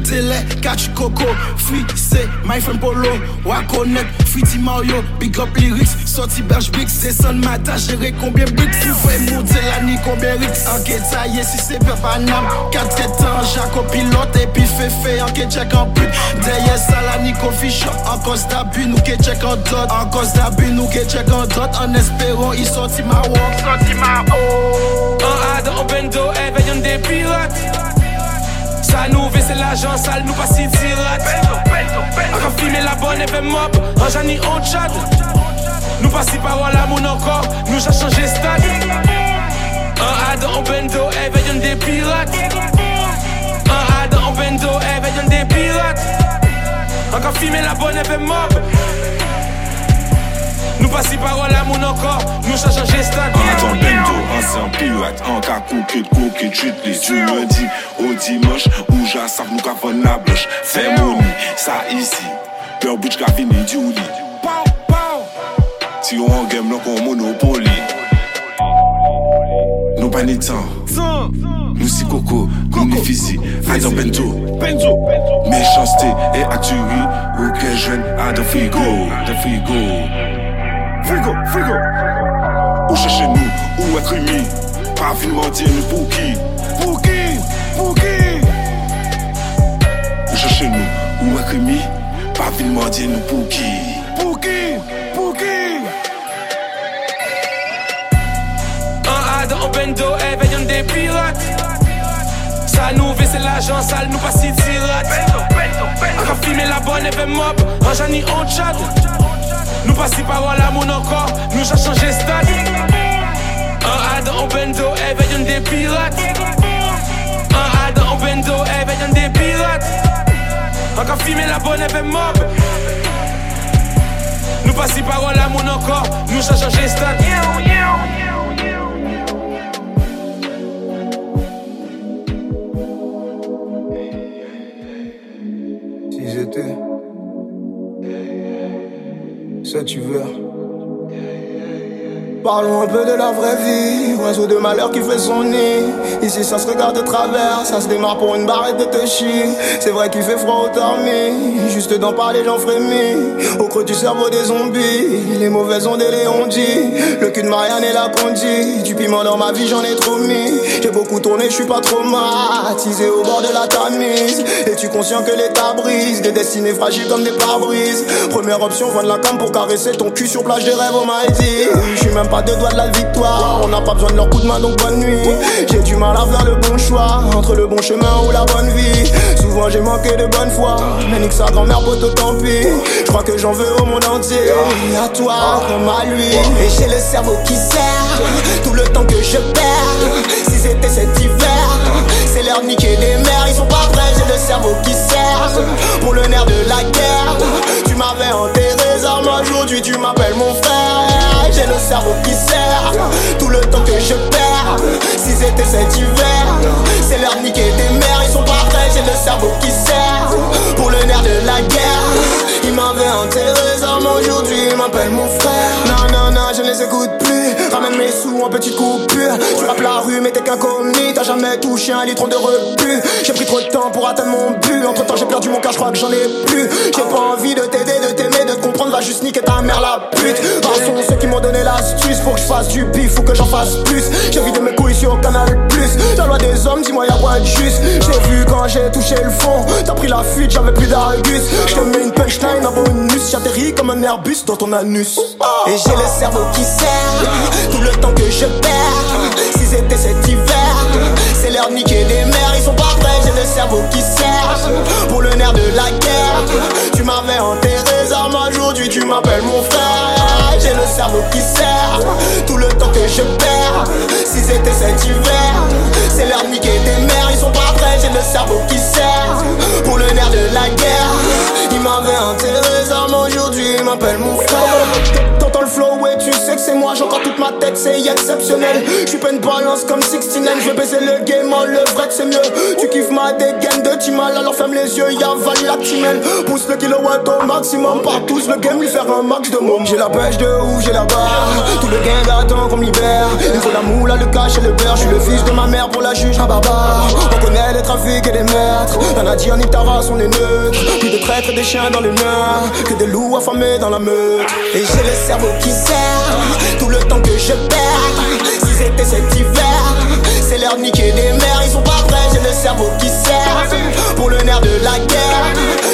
Télé, catch coco, free c'est my friend Polo, Wakonet, Free Mario, big up lyrics, sorti berge big, c'est son matin, combien bricks, tu fais monter la nuit, combien rix, enquête taillé si c'est pas Panam, 4 ans, Jaco pilote, et puis fait fait, enquête check en pute, derrière ça la Nico Fischer, en cause d'abus, nous qui check en dot, en cause d'abus, nous qui check en dot, en espérant, il sorti ma walk, sorti ma oh.
Un A dans Bendo, éveillons des pirates. Ça nous fait c'est l'argent sale, nous pas si tirate. Encore filmer la bonne et fait mob, en jani on chat. Nous pas si parole à mon encore, nous j'ai changé stade. Un A dans Bendo, éveillons des pirates. Un A dans Bendo, éveillons des pirates. Encore filmer la bonne et fait si parole à mon encore, nous j'ai changé stade.
En bendo, ancien pirate, en cas coquette, coquette, chute les du lundi au dimanche, où savent nous vendre la blanche. Fais mon ça ici, peur bouche qu'a fini du lit. Si on en game, donc on monopoly. Nous pas ni temps, nous si coco, nous ni physique, Bento. Méchanceté et actuelle, ok jeune, Adam Frigo, Adam Frigo. Frigo, frigo. Où cherchez nous, où être mis pas vin mentir nous pour qui?
Pour qui? Pour qui?
Ou chercher nous, ou un Pas vin mentir nous pour qui?
Pour qui? Pour qui?
Un A dans bendo, éveillons des pirates. Ça nous c'est l'agent sale, nous pas si tirate On filmer la bonne et mob, en j'en on chat Nous pas si parole à mon encore, nous j'ai changé stade Un A dans bendo, éveillons des pirates. Un A dans bendo, éveillons des pirates. On filmer la bonne et mob. Nous pas si parole à mon encore, nous j'ai changé stade
Ça tu veux Parlons un peu de la vraie vie, oiseau de malheur qui fait son nid. Ici ça se regarde de travers, ça se démarre pour une barrette de touchy. C'est vrai qu'il fait froid au tarmi, juste d'en parler j'en frémis. Au creux du cerveau des zombies, les mauvaises ondes et les ondits. Le cul de Marianne et la condit, du piment dans ma vie j'en ai trop mis. J'ai beaucoup tourné, je suis pas traumatisé au bord de la tamise. Es-tu conscient que l'état brise, des destinées fragiles comme des pare-brises. Première option, de la cam pour caresser ton cul sur plage des rêves au Maïdi. Je pas deux doigts de la victoire. On n'a pas besoin de leur coup de main, donc bonne nuit. J'ai du mal à faire le bon choix entre le bon chemin ou la bonne vie. Souvent j'ai manqué de bonne foi, mais nique sa grand-mère, poteau, tant pis. Je crois que j'en veux au monde entier. À toi comme à lui. Et j'ai le cerveau qui serre tout le temps que je perds. Si c'était cet hiver, c'est l'heure de niquer des mers. Ils sont pas prêts, j'ai le cerveau qui serre pour le nerf de la guerre. Tu m'avais enterré, aujourd'hui, tu m'appelles mon frère. J'ai le cerveau qui sert Tout le temps que je perds Si c'était cet hiver C'est l'heure de niquer des mères. Ils sont pas prêts, j'ai le cerveau qui sert Pour le nerf de la guerre Il m'avait armes aujourd'hui Il m'appelle mon frère je ne les écoute plus. Ramène mes sous en petite coupure. Tu rappes la rue mais t'es qu'un commis. T'as jamais touché un litron de rebut J'ai pris trop de temps pour atteindre mon but. Entre temps j'ai perdu mon cas, je crois que j'en ai plus. J'ai pas envie de t'aider, de t'aimer, de comprendre. Va juste niquer ta mère la pute. Passons ceux qui m'ont donné l'astuce. Faut que je fasse du bif, faut que j'en fasse plus. J'ai vidé mes sur Canal. Plus La loi des hommes, dis-moi y'a quoi de juste? J'ai vu quand j'ai touché le fond T'as pris la fuite, j'avais plus d'argus. Je te mets une punchline, un bonus J'atterris comme un Airbus dans ton anus. Et j'ai le cerveau qui serre Tout le temps que je perds. Si c'était cet hiver C'est de niquer des mères. Ils sont pas j'ai le cerveau qui serre Pour le nerf de la guerre. Tu m'avais enterré armes aujourd'hui Tu m'appelles mon frère. J'ai le cerveau qui serre Tout le je perds. Si c'était cet hiver C'est l'heure de niquer des mères Ils sont pas prêts, j'ai le cerveau qui serre Pour le nerf de la guerre. Il m'avait enterré armes aujourd'hui Il m'appelle mon frère flow, tu sais que c'est moi J'entends toute ma tête, c'est exceptionnel. J'suis pas une balance comme 69 Je vais baiser le game en le vrai que c'est mieux. Tu kiffes ma dégaine de Timal Alors ferme les yeux, y'a Val la timelle Pousse le kilowatt au maximum. Par tous le game, lui faire un max de môme J'ai la pêche de ouf, j'ai la barre. Tout le gang attend qu'on me libère. Il faut la moule, le cash et le beurre. J'suis le fils de ma mère pour la juge, un barbare. On connaît les trafics et les meurtres. La Nadia ni Tara sont les neutres Plus de traîtres et des chiens dans les miens Que des loups affamés dans la meute. Et j'ai le cerveau qui serre Tout le temps que je perds. Si c'était cet hiver C'est l'heure de niquer des mères. Ils sont pas prêts, j'ai le cerveau qui serre Pour le nerf de la guerre.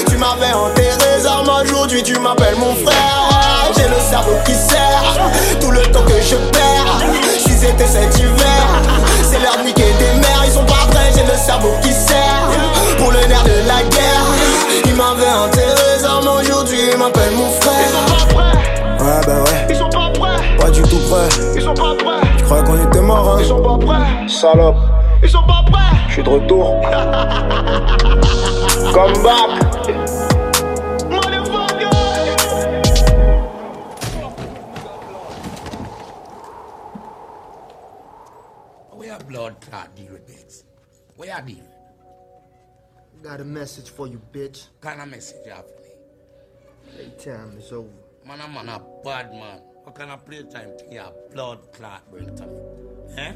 Tu m'avais enterré armes aujourd'hui Tu m'appelles mon frère. J'ai le cerveau qui serre Tout le temps que je perds. Si c'était cet hiver C'est l'heure de niquer des mères. Ils sont pas prêts, j'ai le cerveau qui serre Pour le nerf de la guerre. Il m'avait enterré armes aujourd'hui Il m'appelle mon frère Pas du tout prêts Ils sont pas prêts Tu crois qu'on était mort hein Ils sont pas prêts Salope Ils sont pas prêts Je suis de retour Come back
Where blood clot deal with this? Where I deal?
Got a message for you, bitch.
Kind of message you have for me?
Playtime is over.
Man, I'm on a bad man. What kind of playtime thing you have blood clot bring to me? Eh?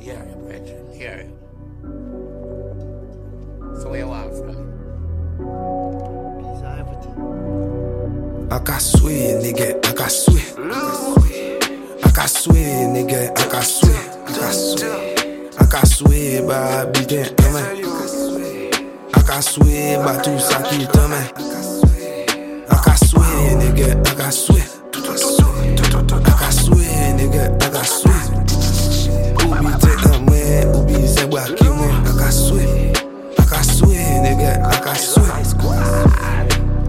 Here you, brethren, here you. So what you want from me?
Piece of everything.
Akaswe, nigga, akaswe.
Akaswe, nigga, akaswe, akaswe Akaswe, ba biten amen Akaswe, ba tout sa ki tamen Akaswe, nigga, akaswe Akaswe, nigga, akaswe Ou biten amen, ou bi se bwaki mwen Akaswe, akaswe, nigga, akaswe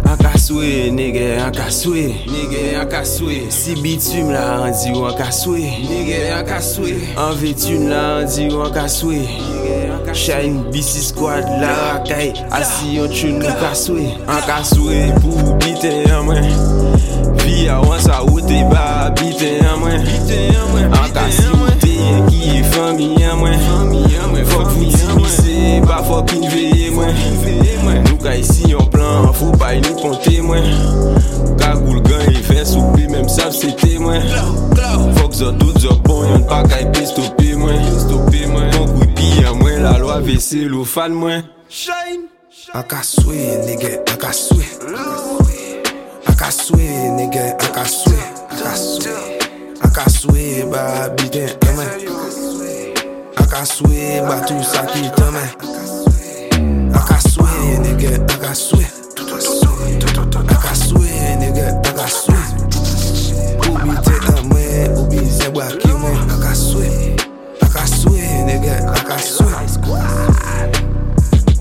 Ankaswe, nege, ankaswe Nege, ankaswe Si bitume la, an di ou ankaswe Nege, ankaswe An vetume la, an di ou ankaswe Nege, ankaswe Shine, BC Squad, la rakay Asi yon tune, ankaswe Ankaswe pou bite yon mwen Vi a wansa ou te ba bite yon mwen Ankaswe veye ki fami an mwen. Fok vitilize, pa fok inveye mwen. Nou ka isi yon plan, fou bay nou ponte mwen. Kagoul gan e ven soupe, mem sav se te mwen. Fok zot dout zot bon, yon pa kay e pe stope mwen. Fok wipi an mwen, la lwa vese lo fan mwen.
Akaswe, nige, akaswe Akaswe, nige, akaswe Akaswe Akaswe ba biten temen Akaswe ba tou sakil temen Akaswe nege, akaswe Akaswe nege, akaswe Ou biten temen, ou bi zebwa kimen Akaswe, akaswe nege, akaswe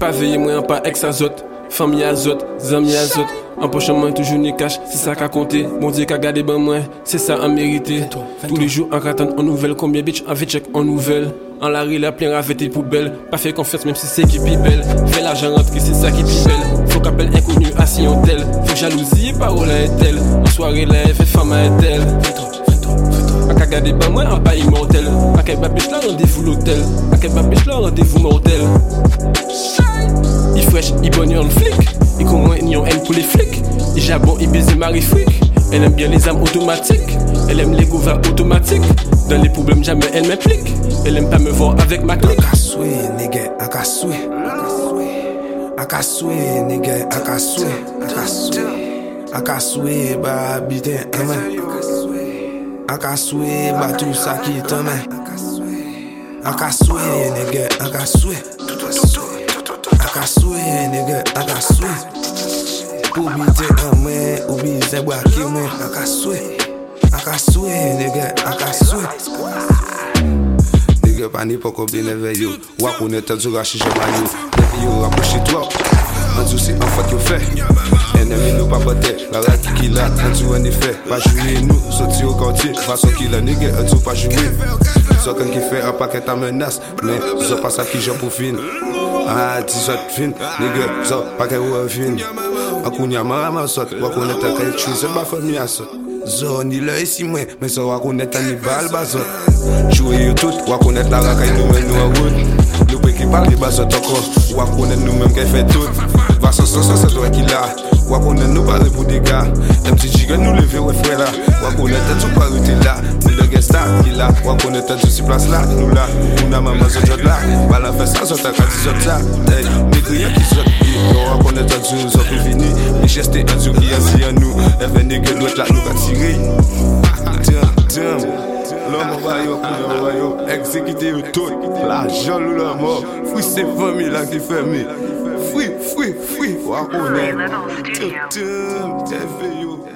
Pa veye mwen pa ek sa zot Fami azot, zami azot An poche mwen toujou ni kache, se sa ka konte Bon diye ka gade ban mwen, se sa an merite Tous les jours an katan an nouvel Combien bitch an ve check an nouvel An la ri la plen ravete poubelle Pa fe konfiance même si se ki pi bel Fe l'argent rentre se sa ki pi bel Fok apel inconnu asi yon tel Fok jalousie parole a etel An soare la fe fama etel A ka gade ban mwen an pa immortel. A kay ba bitch la rendez-vous l'hôtel. A kay ba bitch la rendez-vous mortel I fresh, i bon yon flic. I komwen yon haine pour les flics. I jabon, i baiser Marie Frick Elle aime bien les âmes automatiques. Elle aime les gouvernements automatiques. Dans les problèmes jamais elle m'implique. Elle aime pas me voir avec ma clique.
Akaswe, nigga, akaswe Akaswe, nigga, akaswe Akaswe, akaswe, ba biten amen Akaswe, ba tout sa ki tamen Akaswe, nigga, akaswe akaswe, nega akaswe Ou bize anmen, ou bize waki men Akaswe, akaswe, nega akaswe Nega pani poko bine veyo Wakou netan zura shisho mayo Nepi yo aposhi twop An tou se an fote yo fe Enemi nou pa pote, la rati ki la An tou an efe, pa jwye nou Soti yo kante, fason ki la nige An tou pa jwye Sot kan ki fe an paket an menas Men, zot pa sa ki jan pou fin A ti zot fin, nige Zot paket ou an fin Akoun yaman raman sot, wakounet a kay chou Zot pa fon mi a sot Zon ni lè si mwen, men so wakounet an ni bal bazot Chouye yo tout, wakounet la rakay nou men nou a wout Lou pe ki bal li bazot akon Wakounet nou men kay fe tout. Vason son son se dwe ki la Wakounen nou pare pou diga Dem ti jigen nou leve we fwe la. Wakounen ten sou pare te la Nou de gen ki la Wakounen ten sou si plas la Nou la, ou na maman zot jod la Bala fe sa zot akati zot sa Ey, mi kriye ki zot pi Yo wakounen ten sou zot pou fini Mi cheste an sou ki an si lwet la nou L'homme la mort. Fouille ces familles là qui fait mi Fouille, fouille, fouille Wakounen Damn, damn, damn yo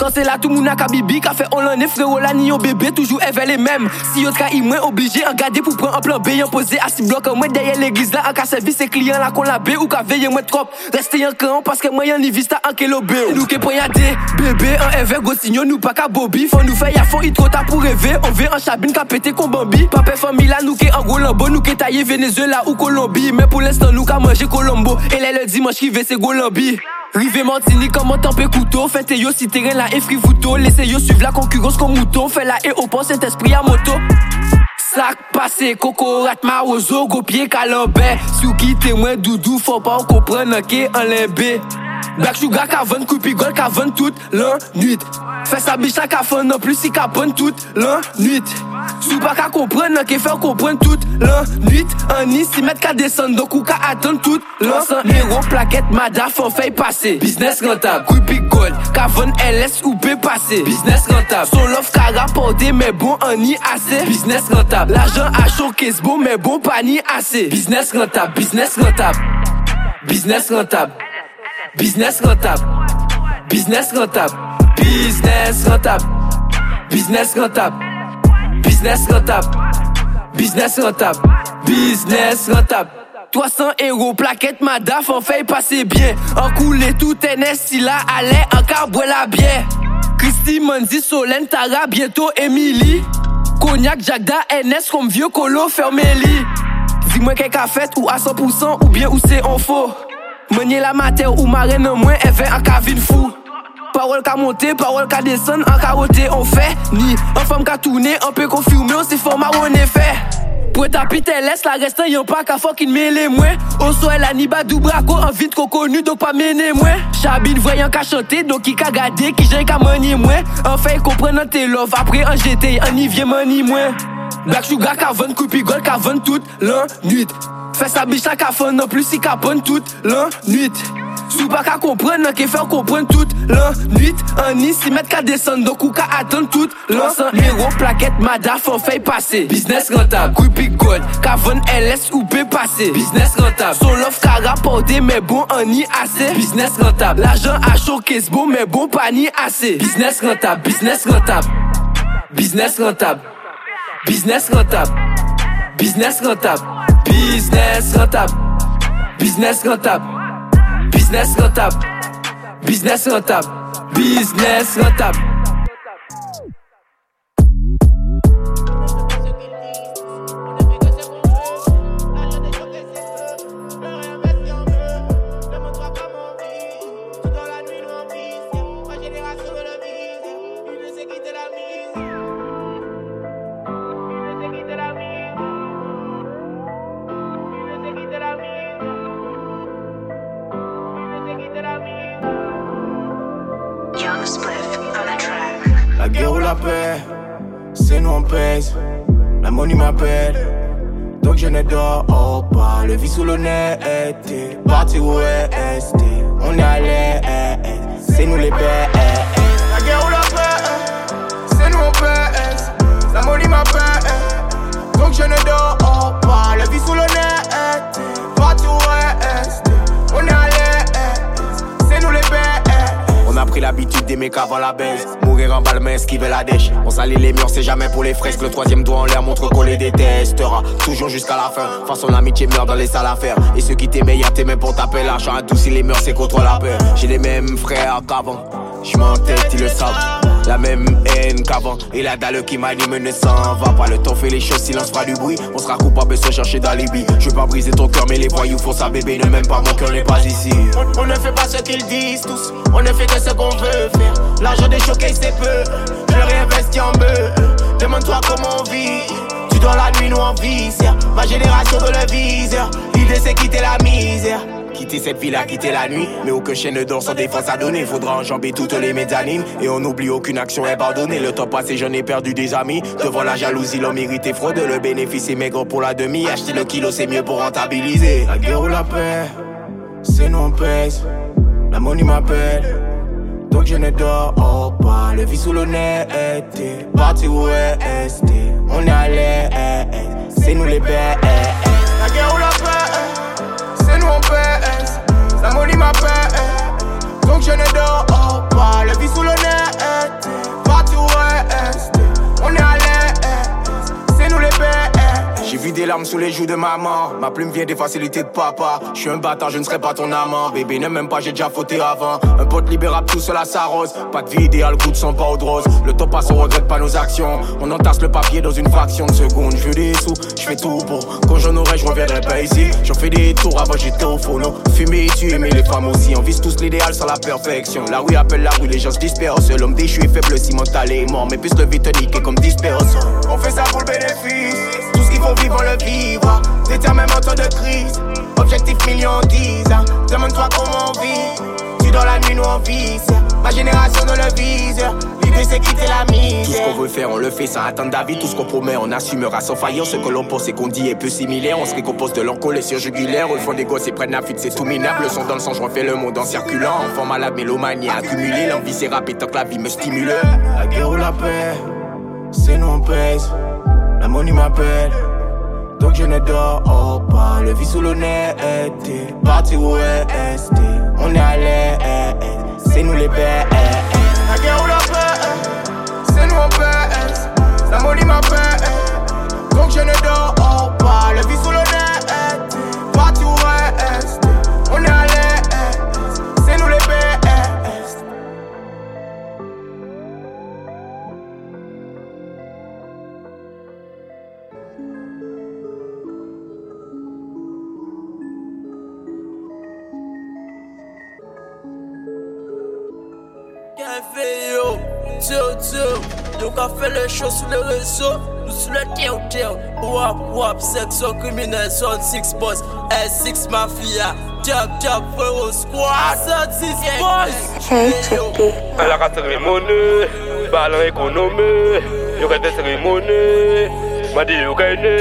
Encore c'est là tout moun a kabibi Ka fait on l'en est frérot la ni yo bébé Toujours elle les mêmes Si yo trahi moins obligé en garder pour prendre un plan B Yon posé à six blocs moi derrière l'église là En ka servi ses clients là qu'on la B Ou ka veiller moins trop. Restez en camp parce que moi y'en y vista en kelo B. Nous qui poignardé bébé en ever go signo nous pas ka bobby. Faut nous faire y'a fond il trop tard pour rêver. On veut en chabine ka pété qu'on bambi. Papa famille là nous qui en gros Nous qui taillé Venezuela ou Colombie. Mais pour l'instant nous ka manger Colombo. Et là le dimanche qui veut c'est Golombi Rive Martini comment tempé couteau? Faites yo si terrain là et photo Laissez yo suivre la concurrence comme mouton. Fait la et au pont cet esprit à moto. Sac passé, coco, rat, marozo, go pied, calambé. Sou témoin doudou, faut pas comprendre que en limbé Black Sugar ka vend coupi gold ka vend tout l'an nuit. Fè sa biche la fon nan plus si ka pon tout l'an nuit. Sou pa ka kompren nan ke fè kompren tout l'an nuit. An ni si met ka desen donc ou ka attend tout l'an San héros plaquette madaf on fait passer. Business rentable coupi gold ka vend LS ou passer. Business rentable son love ka rapporté mais bon an ni assez. Business rentable l'argent a choqué bon mais bon pas ni assez. Business rentable business rentable. Business rentable Business rentable. Business rentable. Business rentable. Business rentable. Business rentable. Business rentable. Business rentable. 300 euros, plaquette madaf, en fait passer bien. En coulé tout NS, si là allait, en carbois la bière. Christy, Manzi, Solène, Tara, bientôt Emily. Cognac, Jagda, NS, comme vieux colo, fermez-li. Dis-moi qu'elle a fait ou à 100% ou bien où c'est en faux. Menye la mater ou nan mwen Eve an ka vin fou. Parol ka monte, parol ka desen An ka rote, on fe Ni, an fam ka tourne An pe konfirme, on se forma ou on e fe Pou tapi te les, la restan yon pa ka fokin mele mwen On so el aniba du brako An vit ko konu, dok pa mene mwen Chabine voyan ka chante, dok ki ka gade Ki jen ka mani mwen An fey kompren an te love, apre an jete An i vye mani mwen Black Sugar ka ven, coupi gold ka ven tout l'an nuit. Fè sa biche la fon nan plus si ka pon tout l'an nuit. Sou pa ka kompren nan ke fè kompren tout l'an nuit. An si met ka desen donc ou ka attend tout l'an San héros plaquette madaf on fait passer. Business rentable, coupi gold, ka ven LS ou pe passer. Business rentable, son love ka rapporté mais bon an ni assez. Business rentable, l'argent a choqué bon mais bon pas ni assez. Business rentable, business rentable. Business rentable Business rentable Business rentable Business rentable. Business rentable. Business rentable. Business rentable. Business rentable.
On
salit les murs, c'est jamais pour les fresques. Le troisième doigt en l'air montre qu'on les détestera. Toujours jusqu'à la fin. Façon l'amitié meurt dans les salles à faire. Et ceux qui t'aimaient, y'a t'aimaient pour taper l'argent. Adoucir les murs, c'est contre la paix. J'ai les mêmes frères qu'avant. J'm'en tête, ils le savent. La même haine qu'avant. Et la dalle qui m'anime ne s'en va pas. Le temps fait les choses, silence fera du bruit. On sera coupable se chercher billes. Je veux pas briser ton cœur, mais les voyous font ça, bébé. Ne m'aime pas, mon cœur n'est pas ici.
On, on ne fait pas ce qu'ils disent tous, on ne fait que ce qu'on veut faire. L'argent des choqués c'est peu, en bœuf. Demande-toi comment on vit, tu dors la nuit, nous en visère. Ma génération veut le viseur, l'idée c'est quitter la misère.
Quitter cette ville à quitter la nuit. Mais aucun chien ne dort sans défense à donner. Faudra enjamber toutes les mezzanines. Et on n'oublie aucune action abandonnée Le temps passé j'en ai perdu des amis. Devant la jalousie l'homme irrité fraude. Le bénéfice est maigre pour la demi. Acheter le kilo c'est mieux pour rentabiliser. La guerre ou la paix C'est nous on pèse La money m'appelle donc je ne dors pas, le vie sous le nez était parti où est On est allé, c'est nous les bêtes.
La guerre ou la paix, c'est nous on pèse. La money m'appelle, donc je ne dors pas. Le vie sous le nez était parti où est On est
J'ai vu des larmes sous les joues de maman. Ma plume vient des facilités de papa. Je suis un bâtard, je ne serai pas ton amant. Bébé, ne m'aime pas, j'ai déjà fauté avant. Un pote libérable, tout cela s'arrose. Pas de vie idéale, goût de sang, pas de rose. Le temps passe, on regrette pas nos actions. On entasse le papier dans une fraction de seconde. Je veux des sous, je fais tout pour. Quand j'en aurai, je reviendrai pas ici. J'en fais des tours avant, j'étais au phono. Fumer, tuer, mais les femmes aussi. On vise tous l'idéal sans la perfection. La rue appelle la rue, les gens se dispersent. L'homme déchu est faible, si mental est mort. Mais plus le vite niqué comme disperse.
On fait ça pour le bénéfice. Tout ce qu'il faut vivre, on le vivre. Déterminement en temps de crise. Objectif million 10. Demande-toi comment on vit. Tu dans la nuit nous on vise, ma génération ne le vise. L'idée c'est quitter la mise.
Tout ce qu'on veut faire, on le fait sans attendre d'avis. Tout ce qu'on promet, on assumera sans faillir. Ce que l'on pense et qu'on dit est peu similaire. On se récompose de leur sur jugulaire. Au fond des gosses et prennent la fuite, c'est tout minable. Le son dans le sang, je refais le monde en circulant. Enfant malade, mélomanie accumulée. L'envie c'est rapide tant que la vie me stimule.
La guerre ou la paix, c'est nous on pèse. La monnaie m'appelle. Donc je ne dors pas, le vis sous nez, parti ouest, on est à l'air, c'est nous les bêtes. La guerre ou la paix, c'est nous on pèse, la monnaie m'appelle. Donc je ne dors pas, le vis sous nez, parti ouest,
enveye yo. Diyo diyo Yo ka fe le show sou le rezo Nou sou le tew tew Wap wap seksyon krimine Son 6 boss. S6 mafia. Diap diap frero squad Son 6 boss.
A la ka serimone Balan ekonome Yo ka te serimone Madi yo ka ene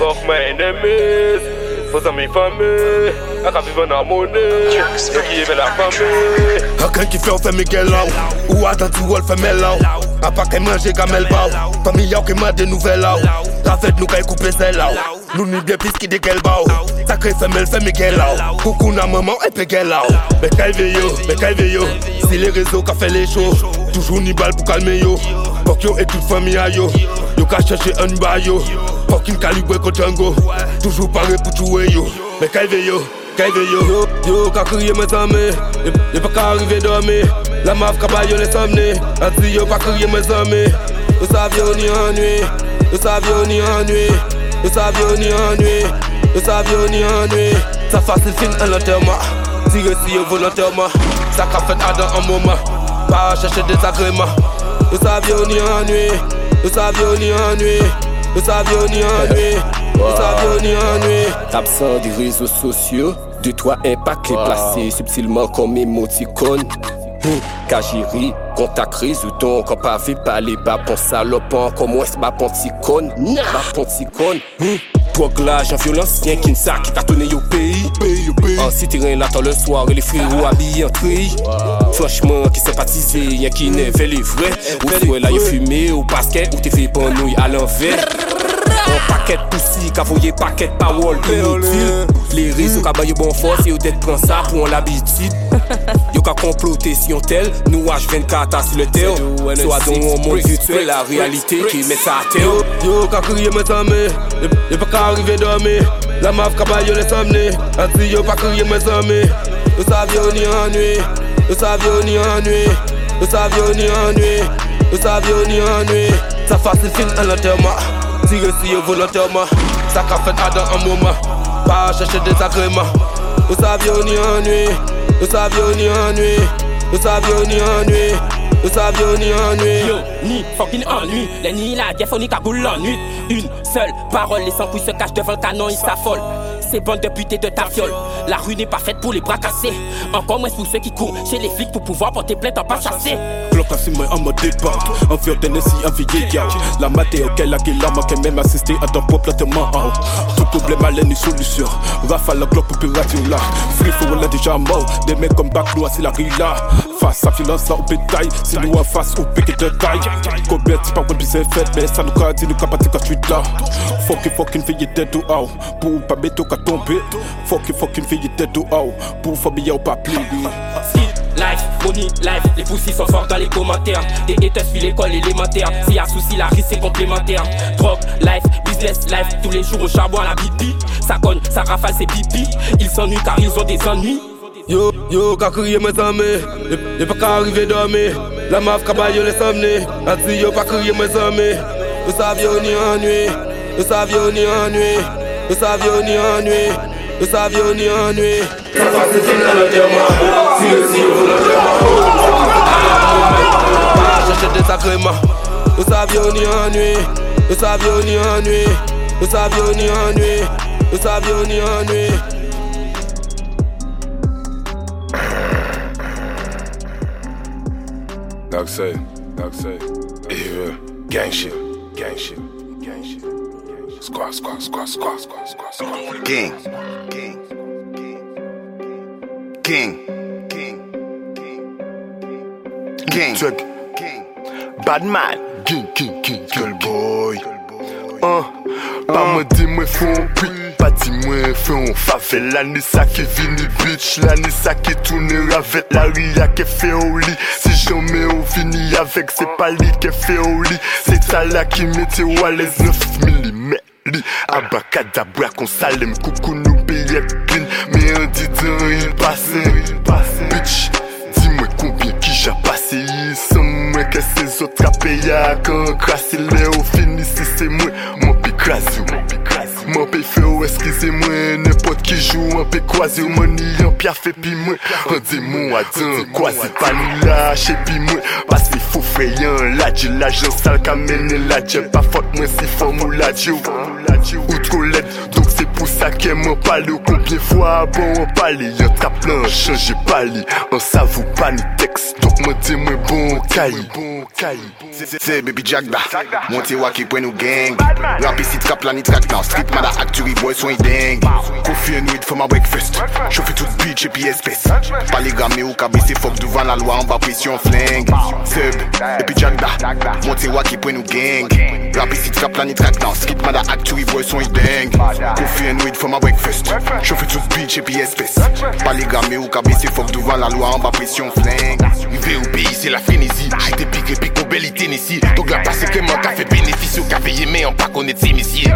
Fok men enemis faut amis famille. A ka vive nan mounen Yo ki yeve la fame.
Aken ki fe ou fe Miguel ou Ou atan ti wol fe mel la ou. A pa ke manje gamel ba ou Fami yaw ke man de nouvel la ou. La fed nou kay koupe zel la ou Nou ni bie pis ki de gel ba ou. Sakre fe mel fe Miguel la ou Koukou nan maman e pe gel la ou. Be kay ve yo, be kay ve yo Si le rezo ka fe le show Toujou ni bal pou kalme yo Fok yo e tout fami a yo. Yo ka chèche un ba yo. Fokin kalibwe ko Django Toujou pare pou touwe yo. Be kay ve yo. Kaive yo, yo, yo ka kriye me zame Yo pa ka arrive dormi La maf ka ba yo le somne Ati yo pa kriye me zame Yo sav yo ni anwi Yo sav yo ni anwi Yo sav yo ni anwi Yo sav yo ni anwi Sa fasil fin an lanterman Tire si yo volonterman Sa ka fet adan an mouman Pa chache desagreman Yo Nous savions ni ennui, nous savions ni ennui, nous savions ni ennui, nous savions ni ennui.
Absent des réseaux sociaux, de toi un paquet wow. placé subtilement comme émoticône. Kajiri, kontak rezouton Kon pa ve pale, ba pon salopon Kon mwes ba pon tikon Ba pon tikon Poglage en violence, rien qu'une sac qui cartonné au pays. En cité rien là le soir et les frérots habillés en tri. Franchement, qui sympathisé, rien qui n'est les vrais. Ou soit là, y'a fumé au basket, ou t'es fait bon nouille à l'envers. Un paquet poussi, voyé paquet parole inutile. Les réseaux qu'a baillé bon force, yo d'être prend ça pour l'habitude. Yo qu'a comploté si on tel, nous H24 sur le terre. Soit dans un monde virtuel, la réalité qui met ça à terre.
Yo qu'a crié mes amis, y'a pas qu'à arriver dormir. La maf baillé les somnés, ainsi yo pas crié mes amis. Yo savez on y ennui, yo savez on y ennui, yo savez on y ennui, yo savez on y ennui. Ça facile fin à l'enterrement. Si yo volontairement Ça qu'a fait dans un moment Pas chercher des agréments Vous saviez on y ennui Vous saviez on y ennui Vous saviez on y ennui Vous saviez on y ennui
Yo, ni fucking ennui Les ni la ni cagoule l'ennui. Une seule parole, les sans se cachent devant le canon, ils s'affolent ces bandes de putes de ta fiole. La rue n'est pas faite pour les bras cassés. Encore moins pour ceux qui courent chez les flics pour pouvoir porter plainte en pas chasser.
Glock à moi en mode départ. En vieux Tennessee, en vie La maté auquel la guilla m'a quand même assisté à ton propre traitement. Tout problème a une solution. Rafale la Glock pour pirater là. Free for on déjà mort. Des mecs comme Bac c'est la rilla. Face à finance au bétail. Si nous en face au pique de taille. Combien c'est pas c'est fait. Mais ça nous a dit nous capables quand tu là. Fucking fucking fille dead ou out. Pour pas mettre tomber. Fucking fucking fille tête au haut. Pour famille ou pas plier.
Life, money, life, les poussis sont forts dans les commentaires. Des haters suivent l'école élémentaire. S'il y a souci, la risque c'est complémentaire. Drogue, life, business, life, tous les jours au charbon à la bibi. Ça cogne, ça rafale, c'est pipi. Ils s'ennuient car ils ont des ennuis.
Yo, yo, qu'a crié mes amis, y'a pas qu'à arriver dormir. La maf qu'a baillé les somnés, a dit yo pas crié mes amis. Vous saviez on y ennui, vous saviez on y ennui. Vous saviez on y ennui, vous saviez on y ennui. Ça va se finir à l'enterrement, si le si volontairement. Pas chercher des agréments. Vous saviez on y ennui, vous saviez on y ennui, vous saviez on y ennui, vous saviez on y ennui.
dark side, dark side. Evil, gang shit, gang shit, gang shit. Squad, squad, squad, squad.
King. King. King.
Check. Bad man. King, king, king, girl boy. Hein, pas moi dis moi fais un beat, pas dis moi fais un favel L'année ça qui vini bitch, l'année ça qui tourne avec La ria qui fait au lit, si jamais on finit avec C'est pas lui qui fait au lit, c'est ça là qui mettait à l'aise 9 mm li Abacadabra qu'on salem coucou nous billet clean. Mais un dit il passe. Bitch, dis-moi combien qui j'ai passé. Sans moi que ces autres a payé Quand crasse. Les au fini si c'est moi Mon pi crase ou Mon pi fait ou excusez-moi N'importe qui joue un peu croisé ou money un pia fait pi moi. On dit moi à dire quoi c'est pas nous lâcher pi moi. Parce qu'il faut frayer la Dieu l'agent sale qu'a mené la Dieu Pas faute moi si la Dieu. ou trop laide Donc c'est pour ça qu'elle m'en parle. Combien fois bon on parle Y'a trappe plein. Changer pas lit On s'avoue pas ni texte. Donc moi dis moi bon caille
C'est Baby Jack da Monte waki pwen nou gang. Rap ici trap la ni track now Street. Mada actually boy son yi deng Coffee and weed for my breakfast. Chauffe tout puis espèce. Pas les gamés ou cabessé Fuck devant la loi en bas pression flingue. Seb et puis Jack da Monte waki pwen nou gang. Rap ici trap la ni track now Street. Mada actually boy son yi deng Coffee and weed for my breakfast. Chauffe tout puis espèce. Pas les gamés ou cabessé Fuck devant la loi en bas pression flingue.
Rivé au pays c'est la frénésie. J'étais piqué pique au belly Tennessee. Donc la passe que moi qu'a fait bénéfice qu'a veillé mais on pas connaître ses messieurs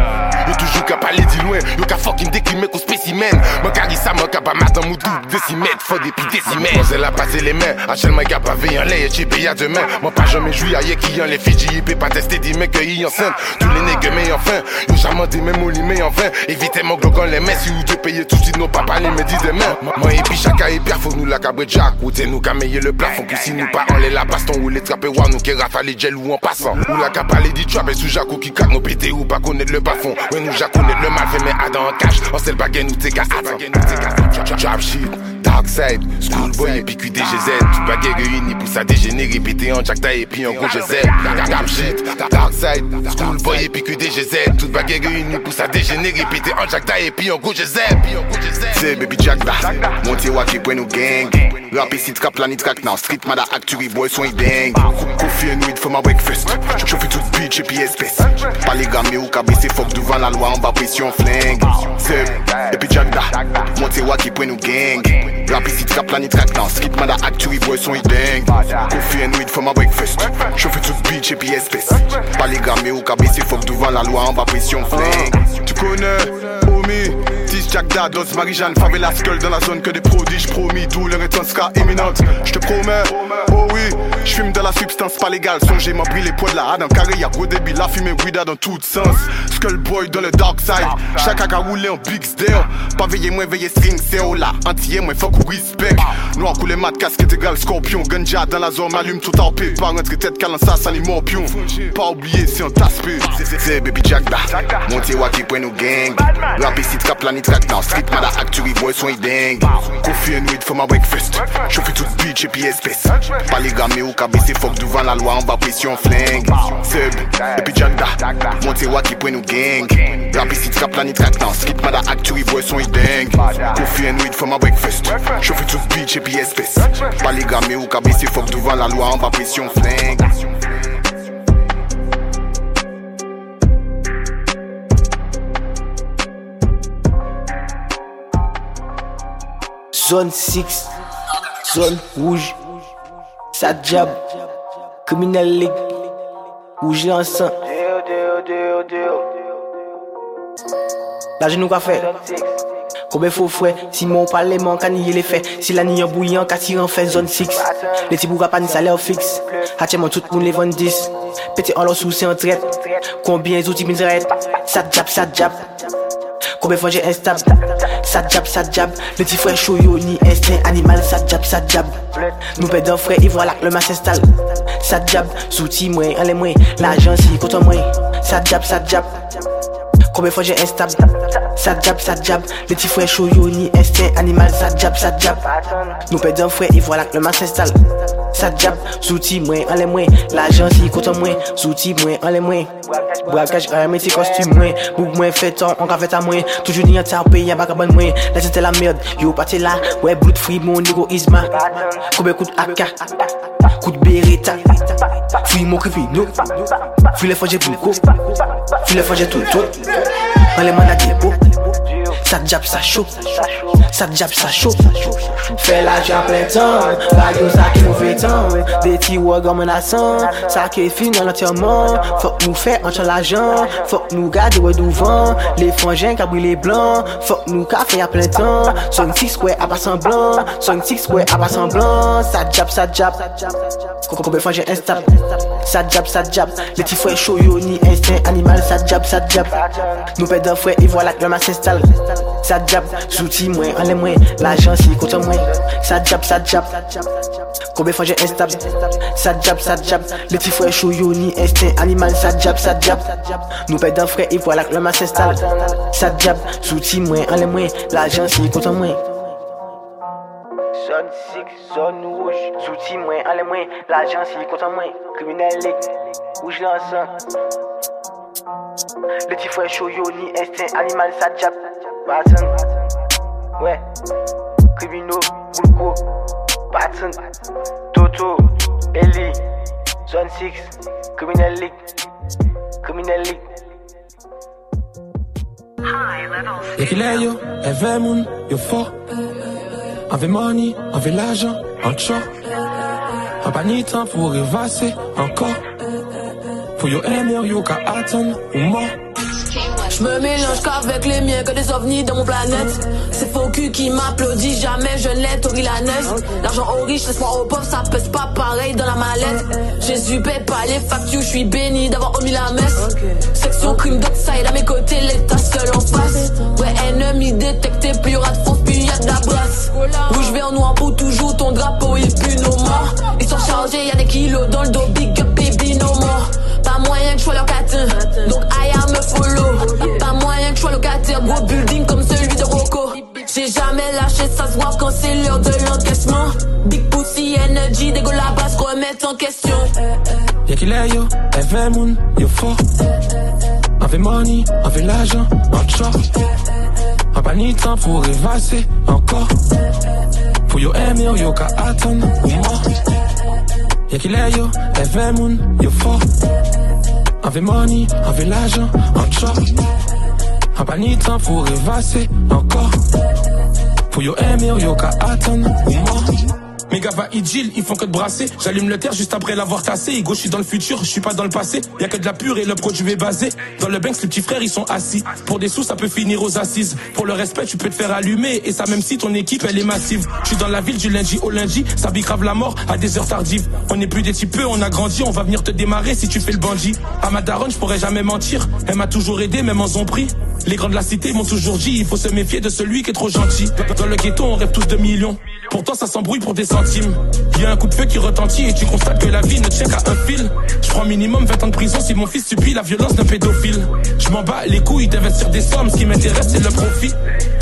Yo toujours qu'a parlé du loin Yo qu'a fucking déclimé qu'au spécimen. Moi qu'a ça qu'a pas matin mou double décimètre Faut des petits décimètres Moi elle a passé les mains Achel qu'a pas veillé en l'air J'ai payé à demain. Moi pas jamais joui à qui en les Fidji Il peut pas tester des mecs qui enceinte. Tous les nègres mais enfin Yo jamais des mêmes au lit mais enfin Évitez mon glock les mains Si vous devez payer tout de suite nos papas les me disent demain. Moi et puis chacun est bien Faut nous la cabre jack. Ou t'es nous meillé le plafond Puis si nous pas on les la baston Ou les trapper nous qui rafale les gel ou en passant. Ou la capa les dit trap et sous Jacques qui cac nos pété ou pas connaître le bas fond. Nous ja connaître le mal fait mais Adam en cash On sait le baguette nous t'es qu'à Trap shit Dark side, schoolboy et puis QDGZ Toute baguette réunie pour ça dégénérer. Pété en Jack et puis en gros GZ Trap shit, dark side, schoolboy et puis QDGZ Toute baguette réunie pour ça dégénérer. Pété en Jack et puis en gros GZ
C'est Baby Jack da Monte waki pwen nou gang. Rap ici trap la ni track now Street mada actually boy son yi deng Coffee and weed for my breakfast. Chauffe tout beach et puis espèce. Pas les gamés ou cabessé Fuck devant la loi en bas pression flingue. Seb et puis Jack da Monte waki pwen nou gang Rap ici la ni track now Street mada actually boy son deng Coffee and weed for my breakfast. Chauffe tout beach et puis espèce. Pas les gamés ou cabessé Fuck devant la loi en bas pression flingue.
Tu connais, homie Jack Dad, Dos Marie-Jeanne, favela skull dans la zone que des prodiges promis, d'où leur étonne sera imminente. Je te promets, oh oui, je fume de la substance pas légale. Songez m'a pris les poids de la hade en carré, y'a gros débit, la fumée weeda dans tout sens. Skull boy dans le dark side, chaque a roulé en big stare. Pas veiller moins veiller string, c'est oh là, entier moins fuck ou respect. Noir coulé mat, casquette égale scorpion, ganja dans la zone, m'allume tout paix. Pas rentrer tête calan ça, ça morpion. Pas oublier, c'est un tasse-peu.
C'est Baby Jack da Monte waki pwen nou gang Rap ici trap la track now Street boy son yi deng Coffee and weed for my breakfast. Chauffe tout beach et puis espèce Pas les gamés ou cabessé Fuck devant la loi en bas pression flingue. Seb et puis Jack da Monte waki pwen nou gang. Rap ici trap la ni track now Street actually boy son yi deng Coffee and weed for my breakfast. Chauffe tout beach et puis espèce Pas les gamés ou cabessé Fuck devant la loi en bas pression flingue
Zone 6, zone rouge, sa diab, criminal league, rouge l'ensemble. La genou ka fè. Koube fò fwè, si moun pale man ka niye le fè Si la ni yon bouyan ka tiran fè zon 6 Le ti bou ka pa ni salè ou fix Hache man tout moun le van 10 Pete an lò sou se an tret Konbyen zouti min zret Sa djap, sa djap Koube fwa jè instab Sa djab, sa djab Le ti fwe chou yo ni instin animal. Sa djab, sa djab Nou pe do fwe ivwa lak le mas instal Sa djab, souti mwen, ale mwen La jansi koto mwen Sa djab, sa djab Koube fwa jen instab Sa djab, sa djab Le ti fwe chou yo ni instin animal Sa djab, sa djab Nou pe den fwe, i vwa lak leman senstal Sa djab, zouti mwen, anle mwen L'ajan si kontan mwen, zouti mwen, anle mwen Brakaj reme ti kostum mwen Bouk mwen fetan, an ka fetan mwen Toujou ni an tarpe, yan baka ban mwen La sente la merd, yo pate la Wè blout fri, moun ego izma Koube kout akka Kout berita Fwi mou kripi nou Fwi le fanje pou kou Fwi le fanje toutou Mwen le man a di pou Ça jab, ça chaud. Ça jab, ça chaud. Fais l'argent plein temps. Radio ça qui nous fait temps. Des petits wag en menaçant. Ça qui est fini dans l'enterrement. Faut que nous faire entrer l'argent. Faut que nous garder ouais devant. Les frangins qui a brûlé blanc. Faut que nous café à plein temps. Son six ouais à pas semblant. Son six ouais à pas semblant. Ça jab, ça jab. Combien frangins instable. Ça jab, ça jab. Les petits frères chauds yo ni instinct animal. Ça jab, ça jab. Nous perdons frères et voilà que l'homme s'installe. Ça jab, souti moins, en les moins. L'argent si compte moins. Ça jab, ça jab. Combien fois j'ai instable? Ça jab, ça jab. Les petits frères chauds yo ni instinct animal. Ça jab, ça jab. Nous perdons frères et voilà que l'homme s'installe. Ça jab, souti moins, en les moins. L'argent si compte moins. Zone 6, zone rouge, souti moins, en les moins. L'argent si. Criminel rouge l'ensemble. Les petits frères chauds yo ni animal ça jab Patton Ouais. Criminaux Bulko Patton Toto Eli Zone 6 Criminal League Criminal League.
Y'a qu'il est yo, elle moun, yo fort. Avec money, avec l'argent, en short. En pas ni temps pour rêvasser encore. Pour yo aimer, yo ka attendre ou mort
Je me mélange qu'avec les miens, que des ovnis dans mon planète. C'est faux cul qui m'applaudit, jamais je l'ai, Tori la. L'argent aux riches, l'espoir aux pauvres, ça pèse pas pareil dans la mallette. Jésus paie pas les factures, je suis béni d'avoir omis la messe. Section crime d'oxide à mes côtés, l'état seul en face. Ouais, ennemi détecté, plus y'aura de force, plus y'a de la brasse. Rouge, vert, noir pour toujours, ton drapeau il pue nos morts. Ils sont chargés, y'a des kilos dans le dos, big up, baby, moyen que je sois locataire, donc am me follow. Pas moyen que je sois locataire, gros building comme celui de Rocco. J'ai jamais lâché, ça se voit quand c'est l'heure de l'encaissement. Big pussy energy, dégo la base, remettre en question.
Y'a qu'il est yo, elle moun, yo fort Avec money, avec l'argent, en short En ni temps pour rêvasser encore. Pour yo aimer, yo ka attendre ou mort Y'a qu'il est yo, elle moun, yo fort Avec money, avec l'argent, en pas ni temps pour rêvasser encore. Pour yo aimer, yo ka attendre ou mort mes gars va Idil, ils font que de brasser. J'allume le terre juste après l'avoir tassé. Igo, je suis dans le futur, je suis pas dans le passé. Y'a que de la pure et le produit est basé. Dans le Banks, les petits frères, ils sont assis. Pour des sous, ça peut finir aux assises. Pour le respect, tu peux te faire allumer. Et ça, même si ton équipe, elle est massive. Je suis dans la ville du lundi au lundi. Ça grave la mort à des heures tardives. On n'est plus des peu, on a grandi. On va venir te démarrer si tu fais le bandit. À ma daronne, je pourrais jamais mentir. Elle m'a toujours aidé, même en son prix. Les grands de la cité m'ont toujours dit, il faut se méfier de celui qui est trop gentil. Dans le ghetto, on rêve tous de millions. Pourtant, ça s'embrouille pour des centimes. Y a un coup de feu qui retentit et tu constates que la vie ne tient qu'à un fil. Je prends minimum 20 ans de prison si mon fils subit la violence d'un pédophile. Je m'en bats les couilles d'investir des sommes, ce qui m'intéresse c'est le profit.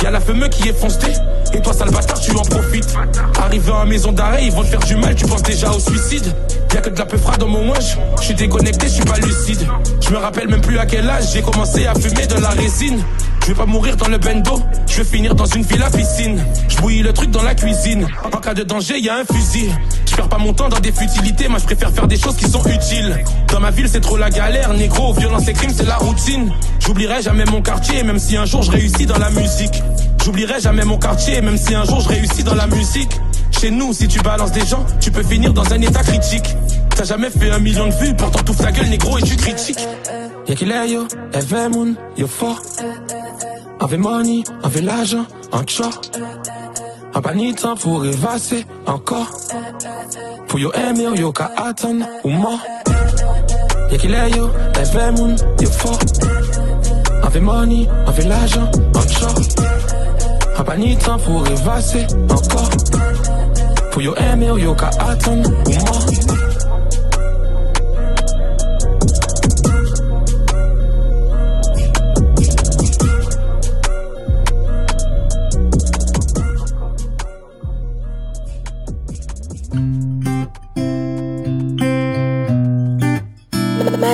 Y a la fameuse qui est foncée, et toi sale bâtard tu en profites. Arrivé la maison d'arrêt, ils vont te faire du mal, tu penses déjà au suicide. Y a que de la peu froide dans mon wesh, je suis déconnecté, je suis pas lucide. Je me rappelle même plus à quel âge j'ai commencé à fumer de la résine. Je vais pas mourir dans le bendo, je vais finir dans une villa piscine. Je bouillis le truc dans la cuisine. En cas de danger, y a un fusil. Je perds pas mon temps dans des futilités, moi je préfère faire des choses qui sont utiles. Dans ma ville, c'est trop la galère, négro, violence et crime, c'est la routine. J'oublierai jamais mon quartier, même si un jour je réussis dans la musique. J'oublierai jamais mon quartier, même si un jour je réussis dans la musique. Chez nous, si tu balances des gens, tu peux finir dans un état critique. T'as jamais fait un million de vues, pourtant tout ta gueule, négro, et tu critiques. Y'a qu'il est yo, yo fort. Avec money, avec l'argent, en short. En pas ni temps pour rêvasser encore. Pour yo aimer, yo ka attendre ou mort. Y'a qu'il est yo, elle moun, yo fort. Avec money, avec l'argent, en short. En pas ni temps pour rêvasser encore. Pour yo aimer, yo ka attendre ou mort.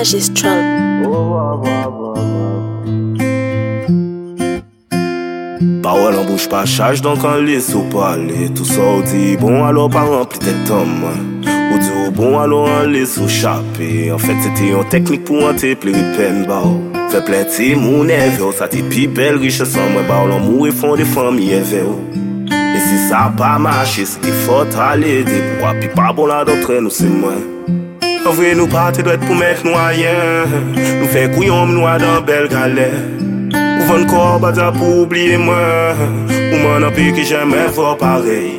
Village
is strong. Oh, oh, Parol an bouche pa chaj, donk an lis ou pale Tout sa ou di bon alo pa rempli tet om Ou di ou bon alo an lis ou chape. En fèt se te yon teknik pou an te pleri pen ba ou Fè ple ti moun evè ou, sa ti pi bel riche san mwen ba ou Lan mou e fon de fami evè ou E si sa pa mache, se te fote ale de pou api pa bon la do tren ou se mwen San vwe nou pati dwet pou met nou ayen Nou fe kouyom nou adan bel gale. Ou ven kor bada pou oubliye mwen. Ou man api ki jamen vwa parey.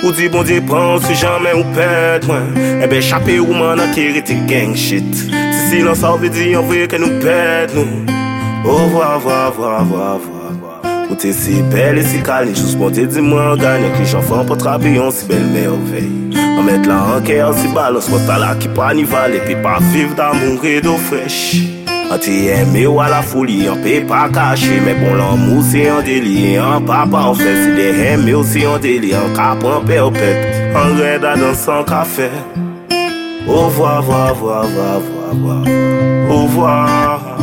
Ou di bon di pran si jamen ou pet mwen. Ebe chapi ou man akiri ti gang shit. Si silan sa ou vi di an vwe ke nou pet nou. Ou vwa vwa vwa vwa vwa. Te si bel e si ni jous bon te di mwen Ganyan ki janfan po trapi yon si bel mervey An met la anke an si balans Mota la ki pa ni vale Pi pa viv da moun redo fresh An ti eme ou a la folie, an pe pa caché Mais bon l'amour c'est un délit, un papa en fait C'est des eme ou c'est un cap en perpète Un red à dans son café. Au revoir, voir, voir, voir, voir, voir Au revoir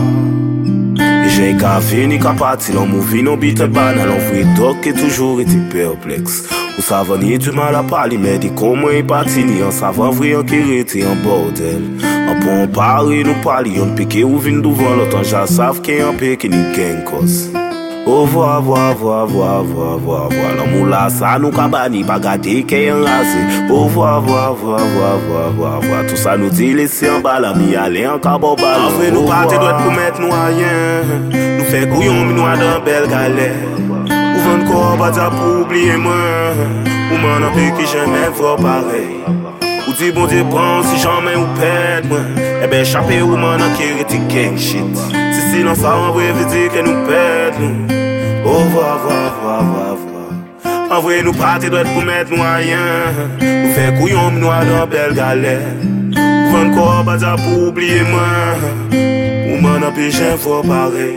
Jè ka vini ka pati lan non, mou vi nan bite banan Lan vwe dok ke toujou iti perpleks Ou savan yi du mal a pali Mè di koman yi pati ni an savan vwe an kiriti an bordel. An pou an pari nou pali An pike ou vin douvan lotan Ja sav ke an peke ni gen kos O vwa vwa vwa vwa vwa vwa vwa. La mou la sa nou ka bani pa gade ke yon lase O vwa vwa vwa vwa vwa vwa vwa. Tout sa nou di lese yon bala mi ale yon ka bo bala Avwe nou pate doit pou met nou ayen Nou fe kouyon mi nou adan bel gale. Ou ven kor bata pou oubliye mwen. Ou man anpe ki jeme vwa parey. Ou di bon di pran si jamen ou ped mwen. Ebe chape ou man anke reti genk shit. Si sinan sa anvwe vidi ke nou ped nou. Ou vwa vwa vwa vwa vwa Anvwe nou pati dwet pou met nou ayen Nou fe kouyon nou adan bel galen Ou ven kor bata pou oubliye mwen Ou man api jen fwa pare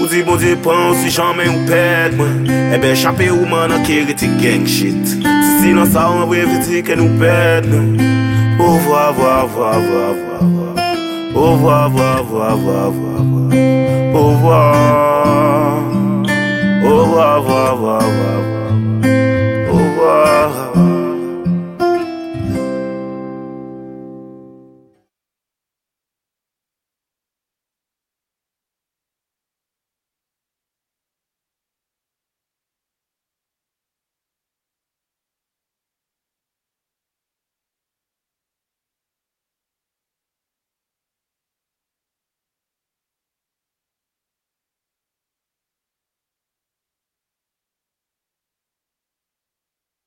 Ou di bon di pan si chanmen ou pet mwen Ebe chapi ou man akiri ti genk shit Si si nan sa anvwe viti ken ou pet nou Ou vwa vwa vwa vwa vwa vwa Ou vwa vwa vwa vwa vwa vwa Ou vwa Au revoir, voir, voir, voir, voir